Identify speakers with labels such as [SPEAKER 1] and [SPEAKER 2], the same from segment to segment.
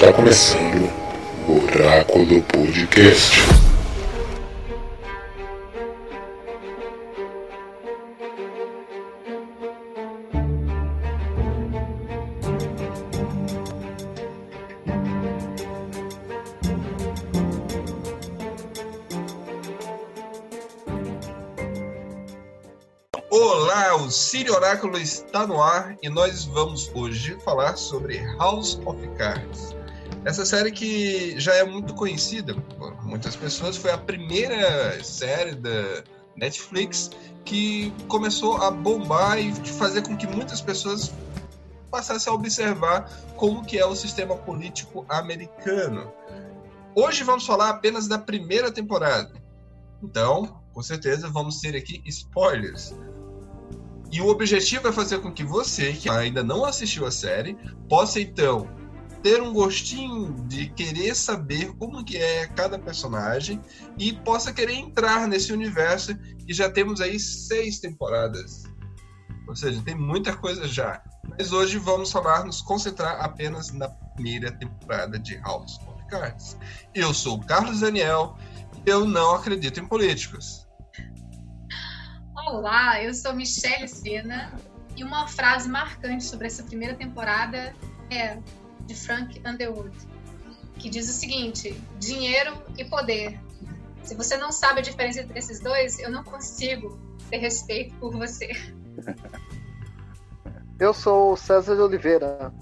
[SPEAKER 1] Está começando o Oráculo Podcast.
[SPEAKER 2] O Siri Oráculo está no ar e nós vamos hoje falar sobre House of Cards. Essa série que já é muito conhecida por muitas pessoas, foi a primeira série da Netflix que começou a bombar e fazer com que muitas pessoas passassem a observar como que é o sistema político americano. Hoje vamos falar apenas da primeira temporada. Então, com certeza vamos ter aqui spoilers. E o objetivo é fazer com que você, que ainda não assistiu a série, possa então ter um gostinho de querer saber como que é cada personagem e possa querer entrar nesse universo e já temos aí seis temporadas. Ou seja, tem muita coisa já. Mas hoje vamos falar, nos concentrar apenas na primeira temporada de House of Cards. Eu sou o Carlos Daniel e eu não acredito em políticos.
[SPEAKER 3] Olá, eu sou Michelle Sena e uma frase marcante sobre essa primeira temporada é de Frank Underwood, que diz o seguinte: dinheiro e poder. Se você não sabe a diferença entre esses dois, eu não consigo ter respeito por você.
[SPEAKER 4] Eu sou César de Oliveira.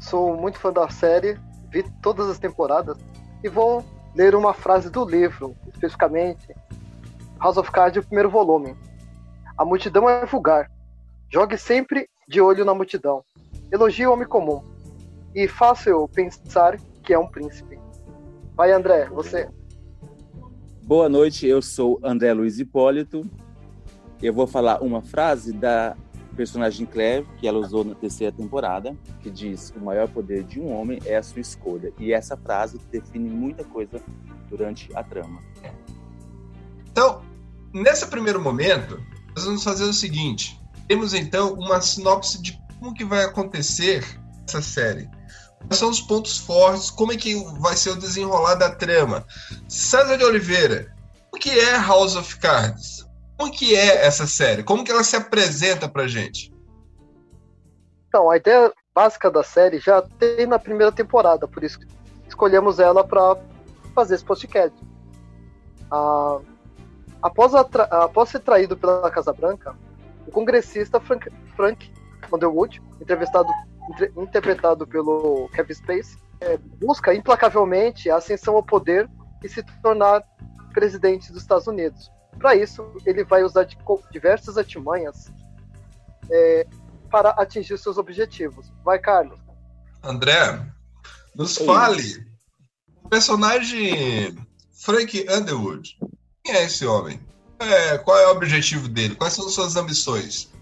[SPEAKER 4] Sou muito fã da série, vi todas as temporadas e vou ler uma frase do livro, especificamente House of Cards, o primeiro volume. A multidão é vulgar. Jogue sempre de olho na multidão. Elogie o homem comum. E faça-o pensar que é um príncipe. Vai, André, você.
[SPEAKER 5] Boa noite, eu sou André Luiz Hipólito. Eu vou falar uma frase da personagem Claire, que ela usou na terceira temporada, que diz: O maior poder de um homem é a sua escolha. E essa frase define muita coisa durante a trama.
[SPEAKER 2] Então, nesse primeiro momento, nós vamos fazer o seguinte: temos então uma sinopse de como que vai acontecer essa série. Quais são os pontos fortes? Como é que vai ser o desenrolar da trama? César de Oliveira, o que é House of Cards? Como que é essa série? Como que ela se apresenta pra gente?
[SPEAKER 4] Então, a ideia básica da série já tem na primeira temporada, por isso escolhemos ela para fazer esse podcast. Ah, após, após ser traído pela Casa Branca, o congressista Frank, Frank Underwood, entrevistado, entre, interpretado pelo Kevin Space, é, busca implacavelmente a ascensão ao poder e se tornar presidente dos Estados Unidos. Para isso, ele vai usar de, diversas artimanhas é, para atingir seus objetivos. Vai, Carlos.
[SPEAKER 2] André, nos fale o personagem Frank Underwood. Quem é esse homem? É, qual é o objetivo dele? Quais são suas ambições?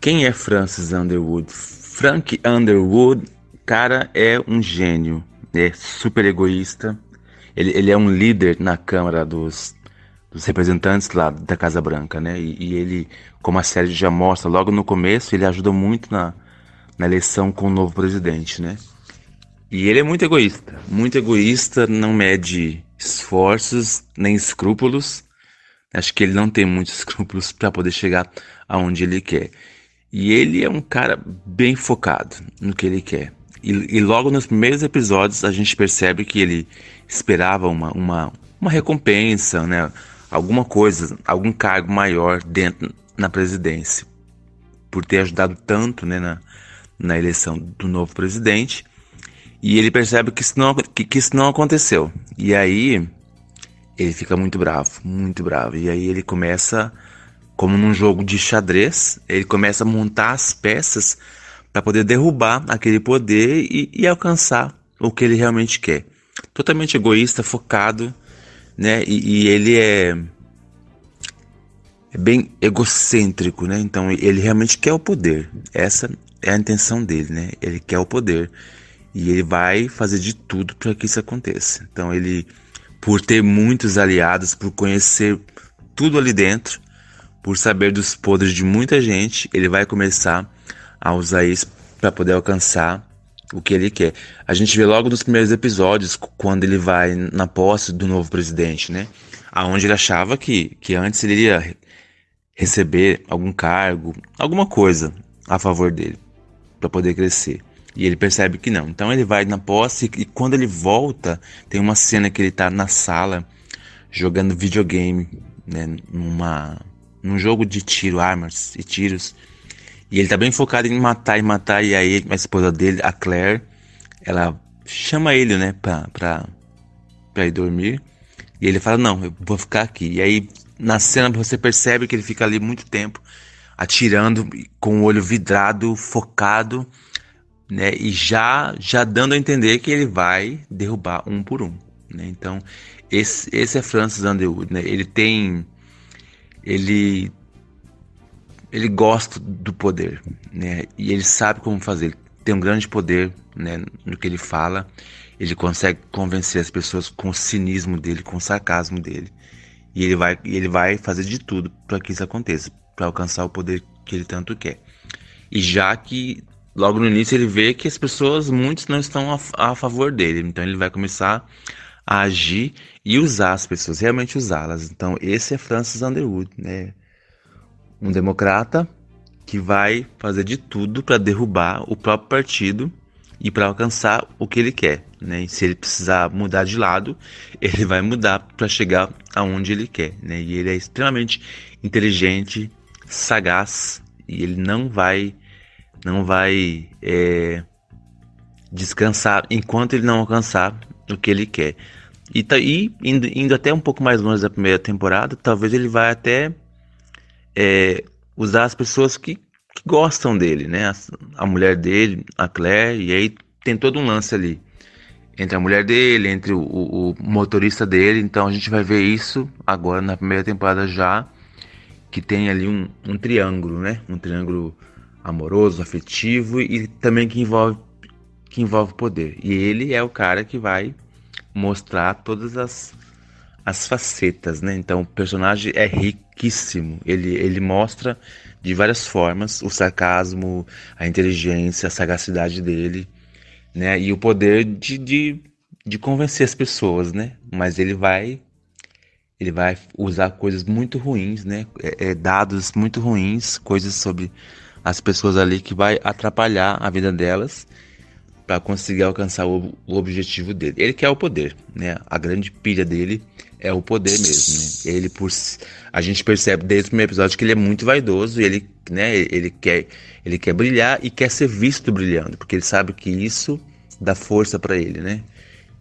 [SPEAKER 5] Quem é Francis Underwood? Frank Underwood, cara, é um gênio. É super egoísta. Ele, ele é um líder na Câmara dos, dos Representantes lá da Casa Branca, né? E, e, ele, como a série já mostra logo no começo, ele ajuda muito na, na eleição com o novo presidente, né? E ele é muito egoísta. Muito egoísta, não mede esforços nem escrúpulos. Acho que ele não tem muitos escrúpulos para poder chegar aonde ele quer. E ele é um cara bem focado no que ele quer. E, e, logo nos primeiros episódios a gente percebe que ele esperava uma, uma, uma recompensa, né? alguma coisa, algum cargo maior dentro na presidência, por ter ajudado tanto né, na, na eleição do novo presidente. E ele percebe que isso, não, que, que isso não aconteceu. E aí ele fica muito bravo, muito bravo. E aí ele começa, como num jogo de xadrez, ele começa a montar as peças para poder derrubar aquele poder e, e, alcançar o que ele realmente quer. Totalmente egoísta, focado, né? E, e ele é, é bem egocêntrico, né? Então ele realmente quer o poder. Essa é a intenção dele, né? Ele quer o poder e ele vai fazer de tudo para que isso aconteça. Então ele, por ter muitos aliados, por conhecer tudo ali dentro, por saber dos podres de muita gente, ele vai começar a usar isso para poder alcançar o que ele quer. A gente vê logo nos primeiros episódios, quando ele vai na posse do novo presidente, né? Aonde ele achava que, que antes ele iria receber algum cargo, alguma coisa a favor dele, para poder crescer. E ele percebe que não. Então ele vai na posse e quando ele volta, tem uma cena que ele tá na sala jogando videogame, né, numa num jogo de tiro, armas e tiros. E ele tá bem focado em matar e matar e aí a esposa dele, a Claire, ela chama ele, né, pra, pra, pra ir dormir. E ele fala: "Não, eu vou ficar aqui". E aí na cena você percebe que ele fica ali muito tempo atirando com o olho vidrado, focado, né? E já já dando a entender que ele vai derrubar um por um, né? Então, esse, esse é Francis Underwood, né? Ele tem ele ele gosta do poder, né? E ele sabe como fazer. tem um grande poder, né, no que ele fala. Ele consegue convencer as pessoas com o cinismo dele, com o sarcasmo dele. E ele vai, ele vai fazer de tudo para que isso aconteça, para alcançar o poder que ele tanto quer. E já que logo no início ele vê que as pessoas, muitos não estão a, a favor dele, então ele vai começar a agir e usar as pessoas, realmente usá-las. Então esse é Francis Underwood, né? Um democrata que vai fazer de tudo para derrubar o próprio partido e para alcançar o que ele quer. Né? E se ele precisar mudar de lado, ele vai mudar para chegar aonde ele quer. Né? E ele é extremamente inteligente, sagaz e ele não vai não vai é, descansar enquanto ele não alcançar o que ele quer. E, tá, e indo, indo, até um pouco mais longe da primeira temporada, talvez ele vai até é, usar as pessoas que que gostam dele, né? A, a, mulher dele, a Claire, e aí tem todo um lance ali entre a mulher dele, entre o, o, o, motorista dele. Então a gente vai ver isso agora na primeira temporada já, que tem ali um, um triângulo, né? Um triângulo amoroso, afetivo e também que envolve que envolve poder. E ele é o cara que vai mostrar todas as as facetas, né? Então o personagem é riquíssimo. Ele ele mostra de várias formas, o sarcasmo, a inteligência, a sagacidade dele, né? E o poder de, de, de convencer as pessoas, né? Mas ele vai ele vai usar coisas muito ruins, né? É, é, dados muito ruins, coisas sobre as pessoas ali que vai atrapalhar a vida delas para conseguir alcançar o, o, objetivo dele. Ele quer o poder, né? A grande pilha dele é o poder mesmo, né? Ele por a gente percebe desde o primeiro episódio que ele é muito vaidoso, ele, né, ele quer ele quer brilhar e quer ser visto brilhando, porque ele sabe que isso dá força para ele, né?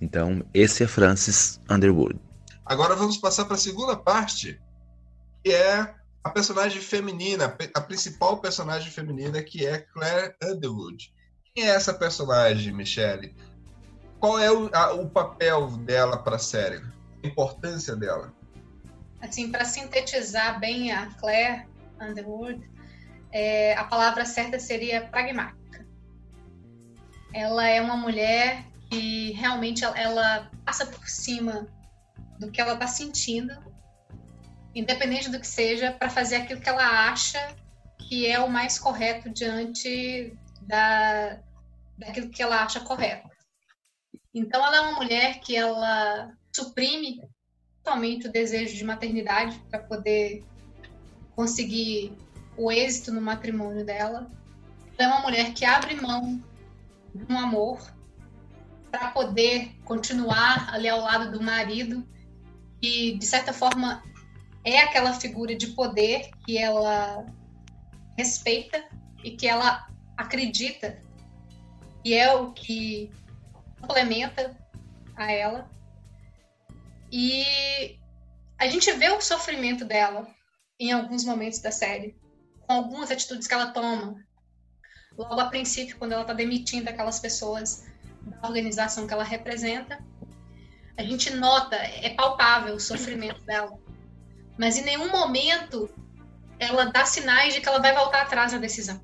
[SPEAKER 5] Então, esse é Francis Underwood.
[SPEAKER 2] Agora vamos passar para a segunda parte, que é a personagem feminina, a principal personagem feminina, que é Claire Underwood. É essa personagem, Michelle? Qual é o, a, o papel dela para a série? importância dela?
[SPEAKER 3] Assim, para sintetizar bem a Claire Underwood, é, a palavra certa seria pragmática. Ela é uma mulher que realmente ela, ela passa por cima do que ela está sentindo, independente do que seja, para fazer aquilo que ela acha que é o mais correto diante da, daquilo que ela acha correto. Então, ela é uma mulher que ela suprime totalmente o desejo de maternidade para poder conseguir o êxito no matrimônio dela. Ela é uma mulher que abre mão de um amor para poder continuar ali ao lado do marido e de certa forma é aquela figura de poder que ela respeita e que ela acredita e é o que complementa a ela e a gente vê o sofrimento dela em alguns momentos da série, com algumas atitudes que ela toma. Logo a princípio, quando ela está demitindo aquelas pessoas da organização que ela representa, a gente nota, é palpável o sofrimento dela. Mas em nenhum momento ela dá sinais de que ela vai voltar atrás na decisão.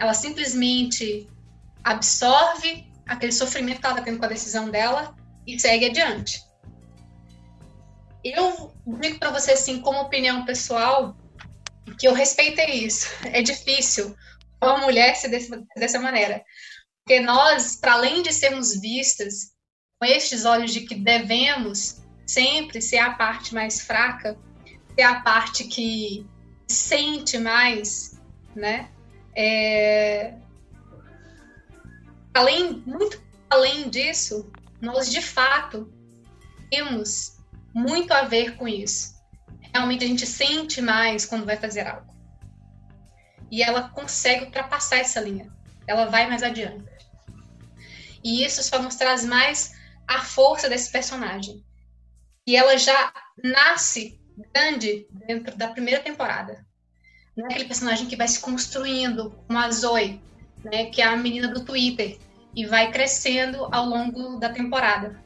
[SPEAKER 3] Ela simplesmente absorve aquele sofrimento que ela está tendo com a decisão dela e segue adiante. Eu digo para você assim, como opinião pessoal, que eu respeitei isso. É difícil uma mulher ser desse, dessa maneira. Porque nós, para além de sermos vistas com estes olhos de que devemos sempre ser a parte mais fraca, ser a parte que sente mais, né? É... Além, muito além disso, nós de fato temos muito a ver com isso. Realmente a gente sente mais quando vai fazer algo. E ela consegue ultrapassar essa linha. Ela vai mais adiante. E isso só nos traz mais a força desse personagem. E ela já nasce grande dentro da primeira temporada. Não é aquele personagem que vai se construindo, como a Zoe, né, que é a menina do Twitter, e vai crescendo ao longo da temporada.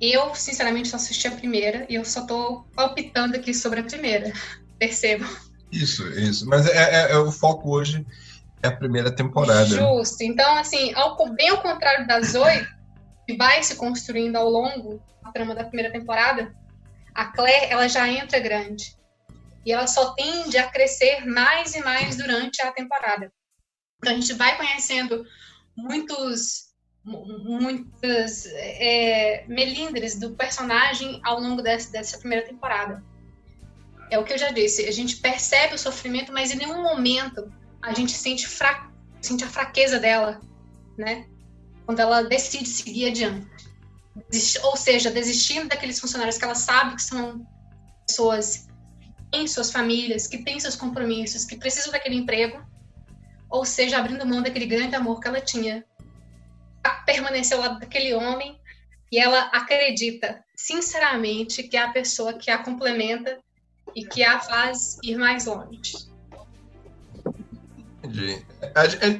[SPEAKER 3] Eu, sinceramente, só assisti a primeira e eu só tô palpitando aqui sobre a primeira. Percebo.
[SPEAKER 2] Isso, isso. Mas é, é, é, o foco hoje é a primeira temporada.
[SPEAKER 3] Justo. Então, assim, ao, bem ao contrário da Zoe, que vai se construindo ao longo da trama da primeira temporada, a Claire, ela já entra grande. E ela só tende a crescer mais e mais durante a temporada. Então, a gente vai conhecendo muitos muitas é, melindres do personagem ao longo dessa, dessa primeira temporada. É o que eu já disse, a gente percebe o sofrimento, mas em nenhum momento a gente sente, fra sente a fraqueza dela, né? Quando ela decide seguir adiante. ou seja, desistindo daqueles funcionários que ela sabe que são pessoas têm suas famílias, que têm seus compromissos, que precisam daquele emprego, ou seja, abrindo mão daquele grande amor que ela tinha permanecer ao lado daquele homem e ela acredita sinceramente que é a pessoa que a complementa e que a faz ir mais longe.
[SPEAKER 2] Entendi.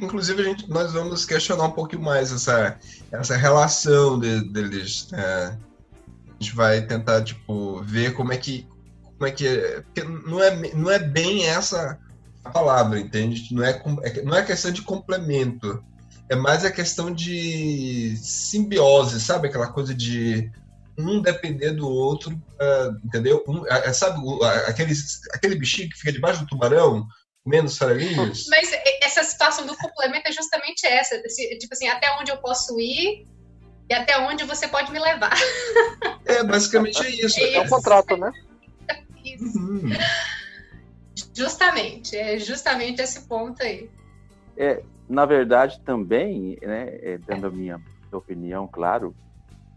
[SPEAKER 2] inclusive, a gente, nós vamos questionar um pouquinho mais essa, essa relação de, deles. É, a gente vai tentar tipo, ver como é que. Como é que é, porque não é, não é bem essa a palavra, entende? Não é, é não é questão de complemento é mais a questão de simbiose, sabe? Aquela coisa de um depender do outro, uh, entendeu? Um, uh, sabe uh, aquele, aquele bichinho que fica debaixo do tubarão, comendo farelinhos?
[SPEAKER 3] Mas essa situação do complemento é justamente essa. Tipo assim, até onde eu posso ir e até onde você pode me levar.
[SPEAKER 2] É, basicamente é isso.
[SPEAKER 4] É, é um contrato, né?
[SPEAKER 3] Uhum. Justamente, é justamente esse ponto aí.
[SPEAKER 5] É, na verdade, também, né, é, dando a minha opinião, claro,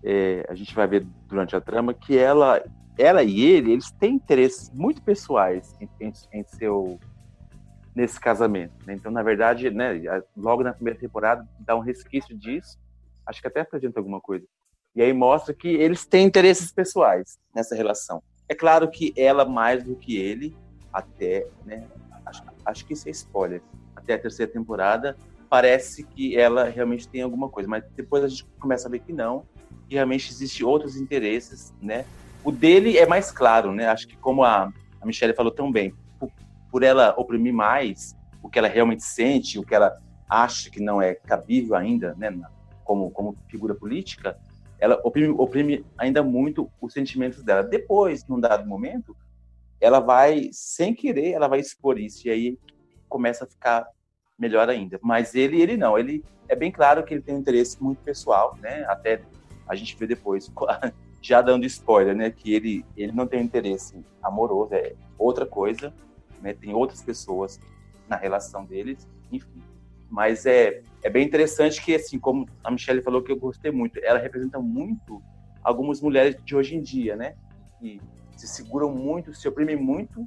[SPEAKER 5] é, a gente vai ver durante a trama que ela, ela e ele, eles têm interesses muito pessoais em, em, em seu nesse casamento. Né? Então, na verdade, né, logo na primeira temporada dá um resquício disso. Acho que até apresenta alguma coisa. E aí mostra que eles têm interesses pessoais nessa relação. É claro que ela mais do que ele, até, né? Acho, acho que isso é spoiler até a terceira temporada, parece que ela realmente tem alguma coisa, mas depois a gente começa a ver que não, que realmente existe outros interesses, né? O dele é mais claro, né? Acho que como a, a Michelle falou tão bem, por, por ela oprimir mais o que ela realmente sente, o que ela acha que não é cabível ainda, né? Como, como figura política, ela oprime, oprime ainda muito os sentimentos dela. Depois, num dado momento, ela vai, sem querer, ela vai expor isso. E aí começa a ficar melhor ainda. Mas ele, ele não, ele é bem claro que ele tem um interesse muito pessoal, né? Até a gente vê depois, já dando spoiler, né? Que ele, ele não tem interesse amoroso, é outra coisa, né? Tem outras pessoas na relação deles, enfim. Mas é, é bem interessante que, assim, como a Michelle falou que eu gostei muito, ela representa muito algumas mulheres de hoje em dia, né? Que se seguram muito, se oprimem muito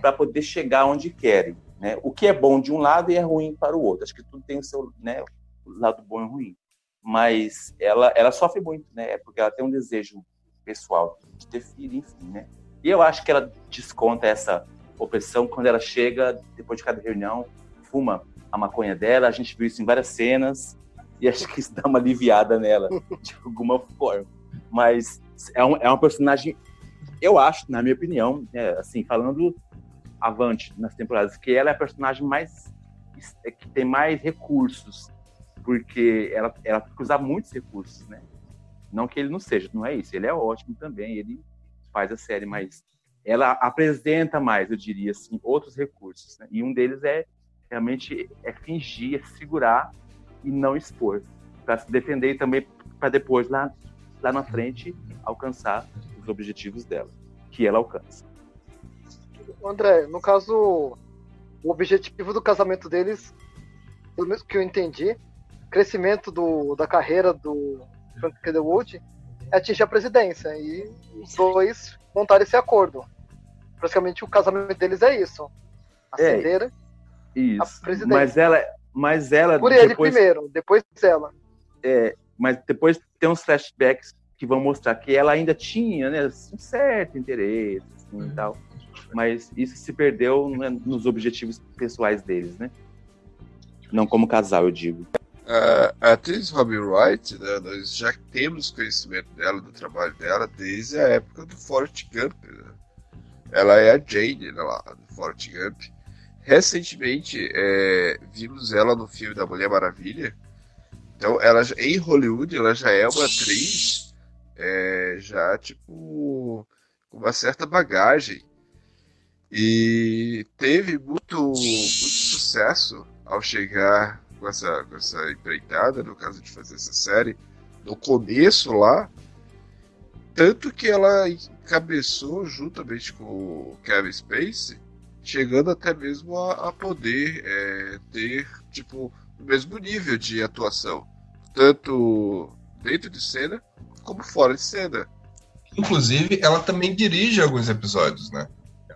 [SPEAKER 5] para poder chegar onde querem. Né? O que é bom de um lado e é ruim para o outro. Acho que tudo tem o seu né, lado bom e ruim. Mas ela, ela sofre muito, né? Porque ela tem um desejo pessoal de ter filho, enfim, né? E eu acho que ela desconta essa opressão quando ela chega, depois de cada reunião, fuma a maconha dela. A gente viu isso em várias cenas e acho que isso dá uma aliviada nela, de alguma forma. Mas é, um, é uma personagem, eu acho, na minha opinião, né, assim, falando avante nas temporadas, que ela é a personagem mais é, que tem mais recursos, porque ela ela usa muitos recursos, né? Não que ele não seja, não é isso. Ele é ótimo também, ele faz a série, mas ela apresenta mais, eu diria assim, outros recursos. Né? E um deles é realmente é fingir, é segurar e não expor, para se defender e também para depois lá lá na frente alcançar os objetivos dela, que ela alcança.
[SPEAKER 4] André, no caso, o objetivo do casamento deles, pelo menos que eu entendi, crescimento do, da carreira do Frank Underwood é atingir a presidência. E os dois montaram esse acordo. Praticamente o casamento deles é isso. Ascender
[SPEAKER 5] é, isso. Mas ela, mas ela
[SPEAKER 4] Por ele depois, primeiro, depois ela.
[SPEAKER 5] É, mas depois tem uns flashbacks que vão mostrar que ela ainda tinha né, um certo interesse assim, e uhum. tal mas isso se perdeu né, nos objetivos pessoais deles, né? Não como casal, eu digo.
[SPEAKER 1] a atriz Robin Wright, né, nós já temos conhecimento dela, do trabalho dela, desde a época do Forrest Gump. Né? Ela é a Jane né, lá, do Forrest Gump. Recentemente, é, vimos ela no filme da Mulher Maravilha. Então, ela em Hollywood, ela já é uma atriz é, já, tipo, com uma certa bagagem. E teve muito, muito sucesso ao chegar com essa, com essa empreitada, no caso de fazer essa série, no começo lá. Tanto que ela encabeçou juntamente com o Kevin Spacey, chegando até mesmo a, a poder é, ter tipo o mesmo nível de atuação, tanto dentro de cena como fora de cena.
[SPEAKER 2] Inclusive, ela também dirige alguns episódios, né?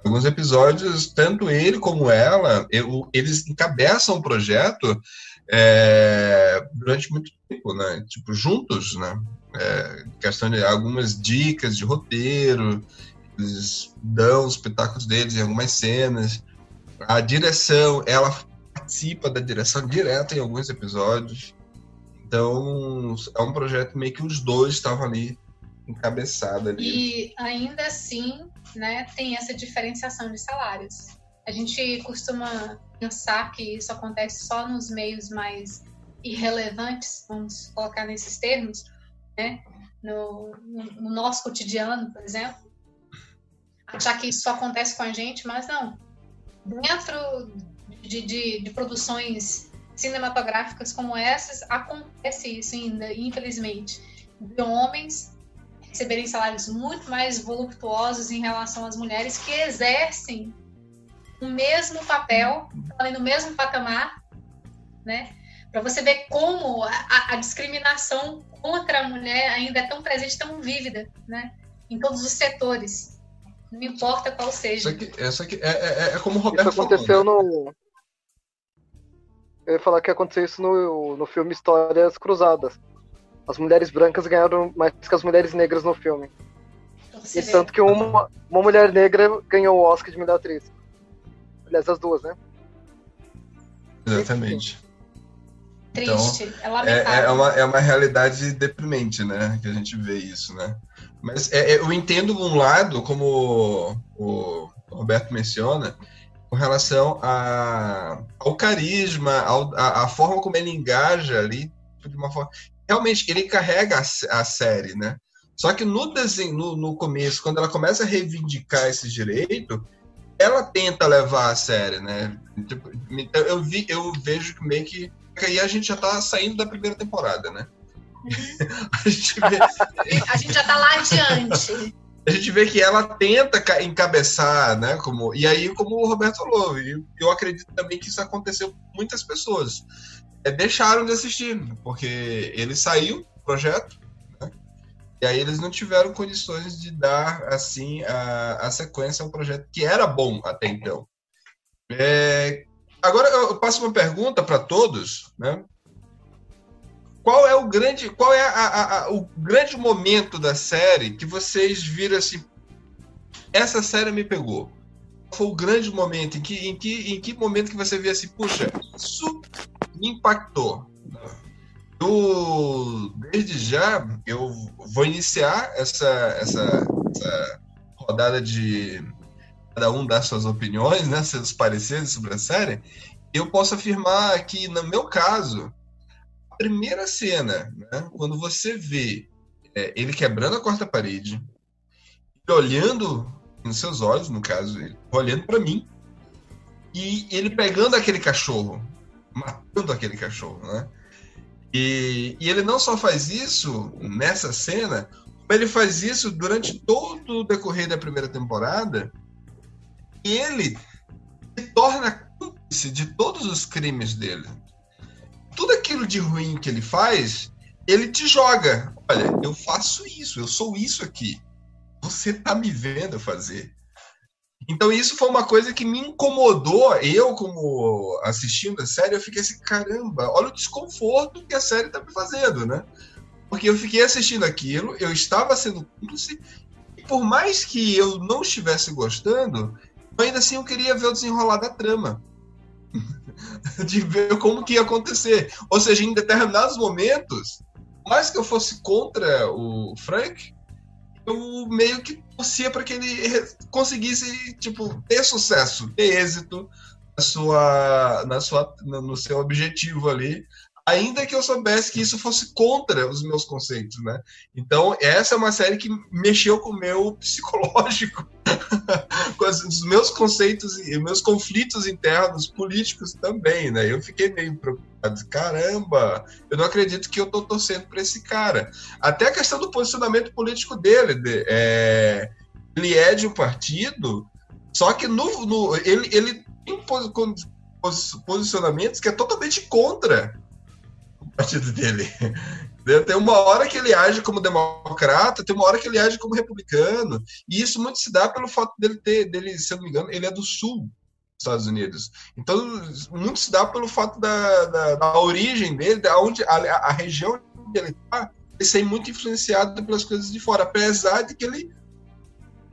[SPEAKER 2] alguns episódios, tanto ele como ela, eu, eles encabeçam o projeto é, durante muito tempo, né? Tipo, juntos, né? É, questão de algumas dicas de roteiro, eles dão os espetáculos deles em algumas cenas. A direção, ela participa da direção direta em alguns episódios. Então, é um projeto meio que os dois estavam ali encabeçados ali.
[SPEAKER 3] E ainda assim, né, tem essa diferenciação de salários. A gente costuma pensar que isso acontece só nos meios mais irrelevantes, vamos colocar nesses termos, né? No, no, nosso cotidiano, por exemplo. Achar que isso só acontece com a gente, mas não. Dentro de, de, de produções cinematográficas como essas, acontece isso ainda, infelizmente. De homens receberem salários muito mais voluptuosos em relação às mulheres que exercem o mesmo papel, do mesmo patamar, né? Para você ver como a, a, discriminação contra a mulher ainda é tão presente, tão vívida, né? Em todos os setores, não importa qual seja.
[SPEAKER 2] Essa aqui, essa aqui é, é, é, como o Roberto
[SPEAKER 4] isso aconteceu
[SPEAKER 2] falou,
[SPEAKER 4] né? no eu ia falar que aconteceu isso no, no filme Histórias Cruzadas as mulheres brancas ganharam mais que as mulheres negras no filme. Você e vê. tanto que uma, uma mulher negra ganhou o Oscar de melhor atriz. Aliás, as duas, né?
[SPEAKER 2] Exatamente.
[SPEAKER 3] Triste,
[SPEAKER 2] então, é, é, é, uma, é uma realidade deprimente, né? Que a gente vê isso, né? Mas é, é eu entendo um lado, como o Roberto menciona, com relação a, ao carisma, ao, a, a, forma como ele engaja ali, de uma forma realmente ele carrega a, a série, né? Só que no desenho, no, no, começo, quando ela começa a reivindicar esse direito, ela tenta levar a série, né? Tipo, então, eu, vi, eu vejo que meio que. Aí a gente já tá saindo da primeira temporada, né?
[SPEAKER 3] A, gente vê... a gente já tá lá adiante.
[SPEAKER 2] A gente vê que ela tenta encabeçar, né? Como, e aí, como o Roberto falou, eu acredito também que isso aconteceu com muitas pessoas é, deixaram de assistir, porque ele saiu do projeto, né? e aí eles não tiveram condições de dar assim a, a sequência a um projeto que era bom até então. É, agora eu passo uma pergunta para todos, né? Qual é o grande, qual é a, a, o grande momento da série que vocês viram assim? Essa série me pegou. Foi o grande momento em que, em que, em que momento que você vê assim, puxa, isso me impactou. Eu, desde já, eu vou iniciar essa, essa, essa rodada de cada um dar suas opiniões, né, seus pareceres sobre a série. Eu posso afirmar que, no meu caso, a primeira cena, né, quando você vê é, ele quebrando a quarta parede, olhando nos seus olhos, no caso, ele olhando para mim, e ele pegando aquele cachorro, matando aquele cachorro, né? E, e ele não só faz isso nessa cena, ele faz isso durante todo o decorrer da primeira temporada. E ele se torna cúmplice de todos os crimes dele. Tudo aquilo de ruim que ele faz, ele te joga. Olha, eu faço isso, eu sou isso aqui. Você tá me vendo fazer. Então isso foi uma coisa que me incomodou. Eu, como assistindo a série, eu fiquei assim, caramba, olha o desconforto que a série tá me fazendo, né? Porque eu fiquei assistindo aquilo, eu estava sendo cúmplice, e por mais que eu não estivesse gostando, ainda assim eu queria ver o desenrolar da trama. de ver como que ia acontecer. Ou seja, em determinados momentos, mais que eu fosse contra o Frank, eu meio que torcia para que ele conseguisse tipo ter sucesso, ter êxito na sua, na sua, no seu objetivo ali, ainda que eu soubesse que isso fosse contra os meus conceitos, né? Então, essa é uma série que mexeu com o meu psicológico, com os meus conceitos e meus conflitos internos políticos também, né? Eu fiquei meio preocupado. Caramba, eu não acredito que eu tô torcendo para esse cara. Até a questão do posicionamento político dele. De, é, ele é de um partido, só que no, no ele, ele tem posicionamentos que é totalmente contra partido dele. Tem uma hora que ele age como democrata, tem uma hora que ele age como republicano, e isso muito se dá pelo fato dele ter, dele, se eu não me engano, ele é do sul dos Estados Unidos. Então, muito se dá pelo fato da, da, da origem dele, da onde a, a região onde ele está, ele ser muito influenciado pelas coisas de fora, apesar de que ele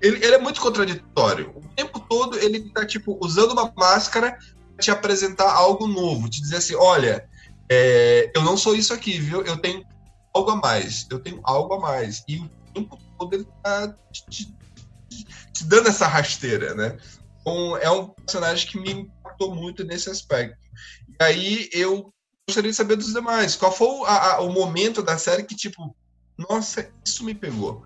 [SPEAKER 2] ele, ele, é muito contraditório. O tempo todo ele está tipo usando uma máscara para te apresentar algo novo, te dizer assim, olha, é, eu não sou isso aqui, viu? Eu tenho algo a mais. Eu tenho algo a mais. E o tempo todo ele tá te, te, te dando essa rasteira, né? Então, é um personagem que me impactou muito nesse aspecto. E aí eu gostaria de saber dos demais. Qual foi o, a, o momento da série que, tipo, nossa, isso me pegou?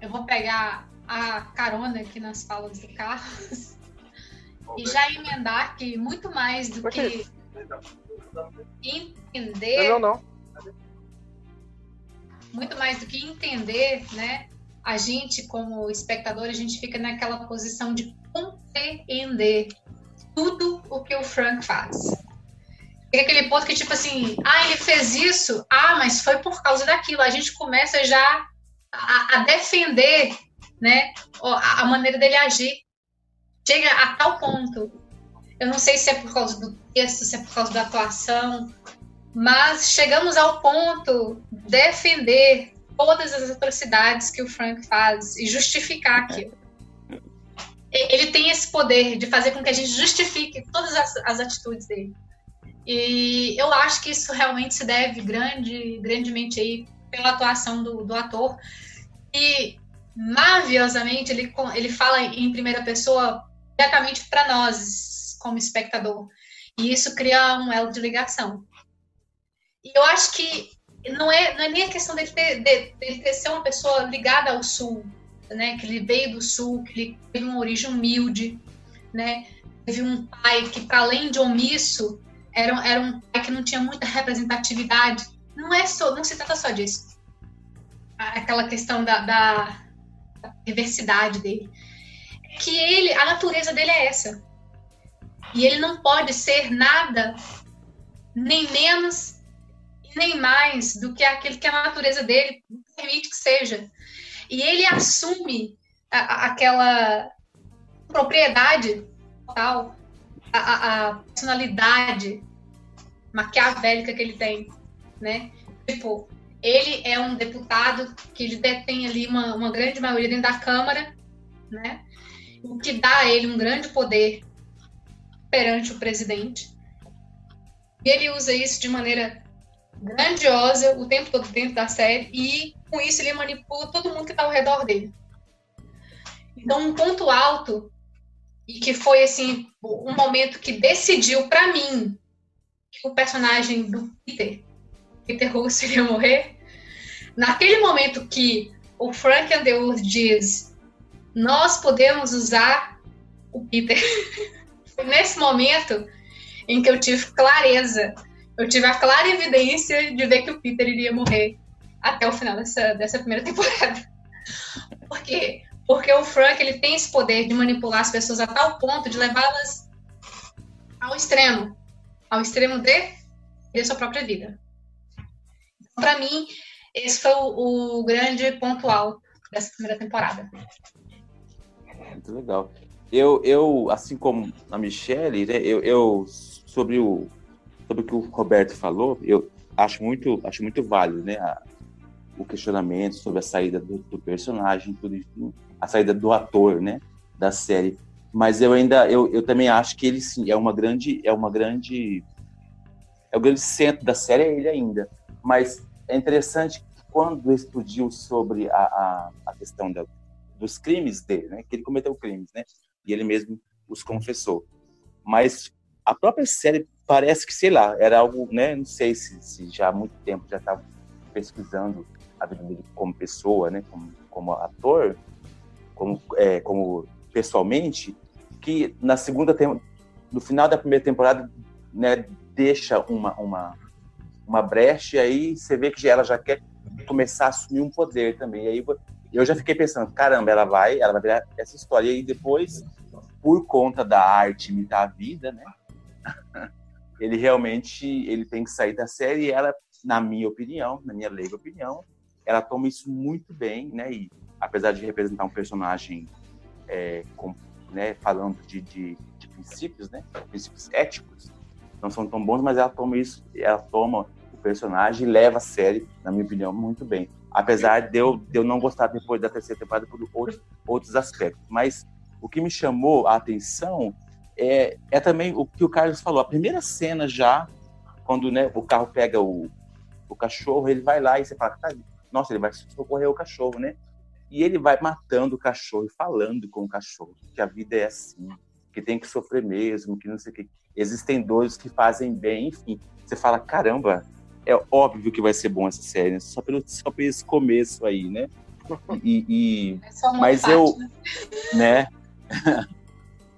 [SPEAKER 3] Eu vou pegar a carona aqui nas falas do Carlos e já emendar que muito mais do que entender.
[SPEAKER 4] Não, não.
[SPEAKER 3] Muito mais do que entender, né? A gente, como espectador, a gente fica naquela posição de compreender tudo o que o Frank faz. É aquele ponto que, tipo assim, ah, ele fez isso, ah, mas foi por causa daquilo. A gente começa já a, a defender, né, a, a maneira dele agir. Chega a tal ponto eu não sei se é por causa do texto, se é por causa da atuação, mas chegamos ao ponto de defender todas as atrocidades que o Frank faz e justificar aquilo. Ele tem esse poder de fazer com que a gente justifique todas as, as atitudes dele. E eu acho que isso realmente se deve grande, grandemente aí pela atuação do, do ator. E, maravilhosamente, ele, ele fala em primeira pessoa diretamente para nós, como espectador. E isso cria um elo de ligação. E eu acho que não é, não é nem a questão dele, ter, de, dele ter ser uma pessoa ligada ao Sul, né? Que ele veio do Sul, que ele teve uma origem humilde, né? Teve um pai que, para além de omisso, era, era um pai que não tinha muita representatividade. Não é só, não se trata só disso. Aquela questão da, da, da diversidade dele. Que ele, a natureza dele é essa. E ele não pode ser nada, nem menos, nem mais do que aquele que a natureza dele permite que seja. E ele assume a, a, aquela propriedade tal, a, a, personalidade maquiavélica que ele tem, né? Tipo, ele é um deputado que ele detém ali uma, uma grande maioria dentro da Câmara, né? O que dá a ele um grande poder perante o presidente. E ele usa isso de maneira grandiosa o tempo todo dentro da série e com isso ele manipula todo mundo que está ao redor dele. Então, um ponto alto e que foi assim um momento que decidiu para mim que o personagem do Peter, Peter Russo, iria morrer. Naquele momento que o Frank Underwood diz: nós podemos usar o Peter nesse momento em que eu tive clareza, eu tive a clara evidência de ver que o Peter iria morrer até o final dessa, dessa primeira temporada. Por quê? Porque o Frank ele tem esse poder de manipular as pessoas a tal ponto de levá-las ao extremo, ao extremo de ter sua própria vida. Para mim, esse foi o, o grande ponto alto dessa primeira temporada.
[SPEAKER 5] Muito legal. Eu, eu assim como a Michelle, né, eu, eu sobre o sobre o que o Roberto falou, eu acho muito acho muito válido, né, a, o questionamento sobre a saída do, do, personagem, tudo isso, a saída do ator, né, da série. Mas eu ainda eu, eu também acho que ele sim é uma grande é uma grande é o grande centro da série é ele ainda. Mas é interessante que quando explodiu sobre a, a, a questão da, dos crimes dele, né, que ele cometeu crimes, né, e ele mesmo os confessou. Mas a própria série parece que, sei lá, era algo, né? Não sei se, se já há muito tempo já estava pesquisando a vida dele como pessoa, né? Como, como ator, como, é, como pessoalmente, que na segunda no final da primeira temporada, né? Deixa uma uma uma brecha e aí você vê que ela já quer começar a assumir um poder também. E aí eu já fiquei pensando, caramba, ela vai, ela vai virar essa história. E depois, por conta da arte imitar a vida, né? ele realmente ele tem que sair da série e ela, na minha opinião, na minha leiga opinião, ela toma isso muito bem, né? E apesar de representar um personagem é, com, né, falando de, de, de, princípios, né? Princípios éticos, não são tão bons, mas ela toma isso, ela toma o personagem e leva a série, na minha opinião, muito bem apesar de eu, de eu não gostar depois da terceira temporada por outros, outros aspectos. Mas o que me chamou a atenção é, é também o que o Carlos falou. A primeira cena já, quando né, o carro pega o, o cachorro, ele vai lá e você fala, tá, nossa, ele vai socorrer o cachorro, né? E ele vai matando o cachorro e falando com o cachorro que a vida é assim, que tem que sofrer mesmo, que não sei o que. Existem dores que fazem bem, enfim. Você fala, caramba, é óbvio que vai ser bom essa série, né? só pelo só por esse começo aí, né? E, e
[SPEAKER 3] é
[SPEAKER 5] mas
[SPEAKER 3] parte,
[SPEAKER 5] eu,
[SPEAKER 3] né?
[SPEAKER 5] né?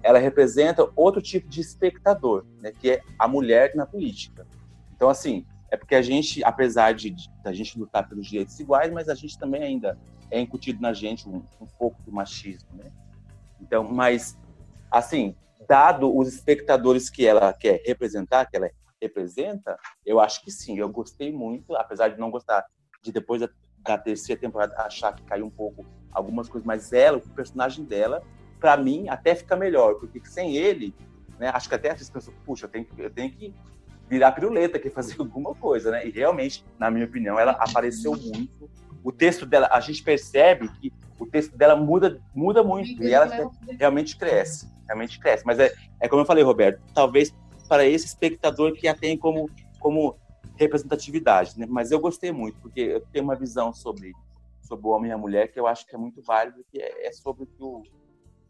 [SPEAKER 5] ela representa outro tipo de espectador, né? Que é a mulher na política. Então, assim, é porque a gente, apesar de, de a gente lutar pelos direitos iguais, mas a gente também ainda é incutido na gente um, um pouco do machismo, né? Então, mas assim, dado os espectadores que ela quer representar, que ela representa, eu acho que sim. Eu gostei muito, apesar de não gostar de depois da, da terceira temporada achar que caiu um pouco algumas coisas, mas ela, o personagem dela, para mim até fica melhor, porque sem ele, né, acho que até a gente pensou, puxa, eu tenho, eu tenho que virar piruleta aqui, fazer alguma coisa, né? E realmente, na minha opinião, ela apareceu muito. O texto dela, a gente percebe que o texto dela muda, muda muito e ela realmente cresce, realmente cresce. Mas é, é como eu falei, Roberto, talvez para esse espectador que a tem como, como representatividade. Né? Mas eu gostei muito, porque eu tenho uma visão sobre, sobre o homem e a mulher que eu acho que é muito válido, que é, é sobre o que o,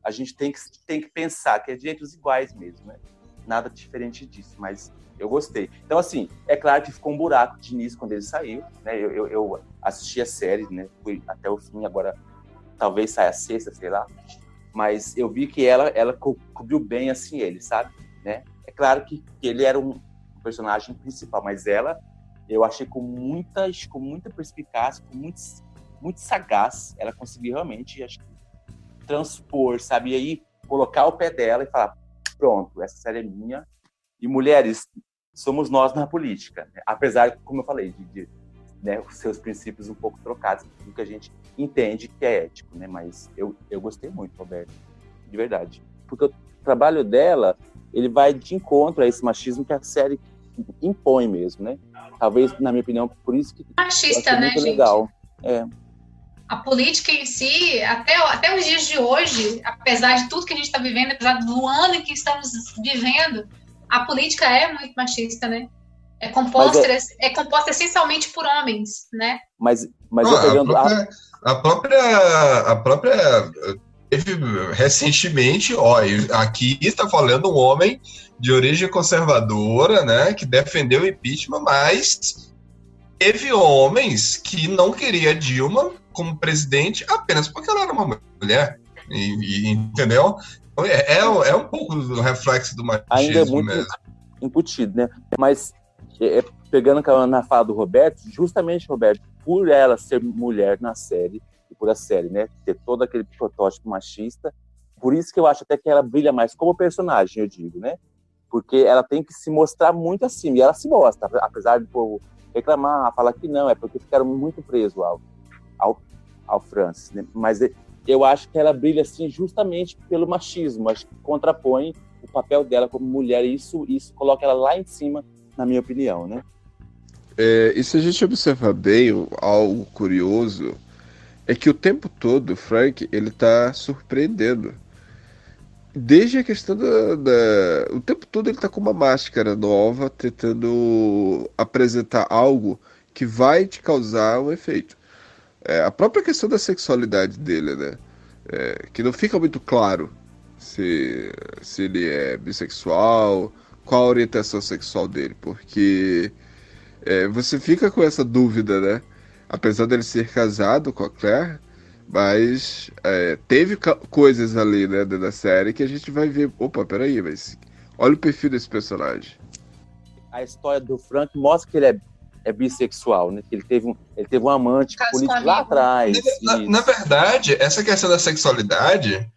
[SPEAKER 5] a gente tem que, tem que pensar, que é direitos iguais mesmo, né? Nada diferente disso, mas eu gostei. Então, assim, é claro que ficou um buraco de início quando ele saiu, né? Eu, eu, eu assisti a série, né? Fui até o fim, agora talvez saia a sexta, sei lá. Mas eu vi que ela, ela co cobriu bem, assim, ele, sabe? Né? Claro que, que ele era um personagem principal, mas ela eu achei com muita, com muita perspicácia, com muito, muito sagaz. Ela conseguiu realmente, acho transpor, sabe? E aí colocar o pé dela e falar: pronto, essa série é minha. E mulheres, somos nós na política. Né? Apesar, como eu falei, de, de né, os seus princípios um pouco trocados do que a gente entende que é ético, né? Mas eu, eu gostei muito, Roberto, de verdade. Porque o trabalho dela ele vai de encontro a esse machismo que a série impõe mesmo, né? Talvez, na minha opinião, por isso que
[SPEAKER 3] machista, né,
[SPEAKER 5] muito
[SPEAKER 3] gente?
[SPEAKER 5] legal. É.
[SPEAKER 3] A política em si, até, até os dias de hoje, apesar de tudo que a gente está vivendo, apesar do ano em que estamos vivendo, a política é muito machista, né? É composta, é... é... composta essencialmente por homens, né?
[SPEAKER 5] Mas, mas ah, eu pegando
[SPEAKER 2] a própria, a própria, a própria teve recentemente, ó, aqui está falando um homem de origem conservadora, né, que defendeu o impeachment, mas teve homens que não queria Dilma como presidente apenas porque ela era uma mulher, e, e, entendeu? É, é, é um pouco do reflexo do machismo
[SPEAKER 5] Ainda é muito
[SPEAKER 2] mesmo.
[SPEAKER 5] embutido, né? Mas é, é, pegando na fala do Roberto, justamente, Roberto, por ela ser mulher na série, por a série, né, ter todo aquele protótipo machista, por isso que eu acho até que ela brilha mais como personagem, eu digo, né? Porque ela tem que se mostrar muito assim, e ela se mostra, apesar de povo reclamar, falar que não, é porque ficaram muito presos ao, ao, ao Francis, né? Mas eu acho que ela brilha assim justamente pelo machismo, acho que contrapõe o papel dela como mulher, e isso, isso coloca ela lá em cima, na minha opinião, né?
[SPEAKER 1] É, e se a gente observar bem algo curioso, é que o tempo todo o Frank ele tá surpreendendo. Desde a questão da, da, O tempo todo ele tá com uma máscara nova, tentando apresentar algo que vai te causar um efeito. É, a própria questão da sexualidade dele, né? É, que não fica muito claro se, se ele é bissexual, qual a orientação sexual dele, porque é, você fica com essa dúvida, né? Apesar dele ser casado com a Claire, mas é, teve coisas ali, né, da série que a gente vai ver. Opa, peraí, mas olha o perfil desse personagem.
[SPEAKER 5] A história do Frank mostra que ele é, é bissexual, né? Que ele teve um, ele teve um amante político lá atrás.
[SPEAKER 2] Na, na, na, verdade, essa questão da sexualidade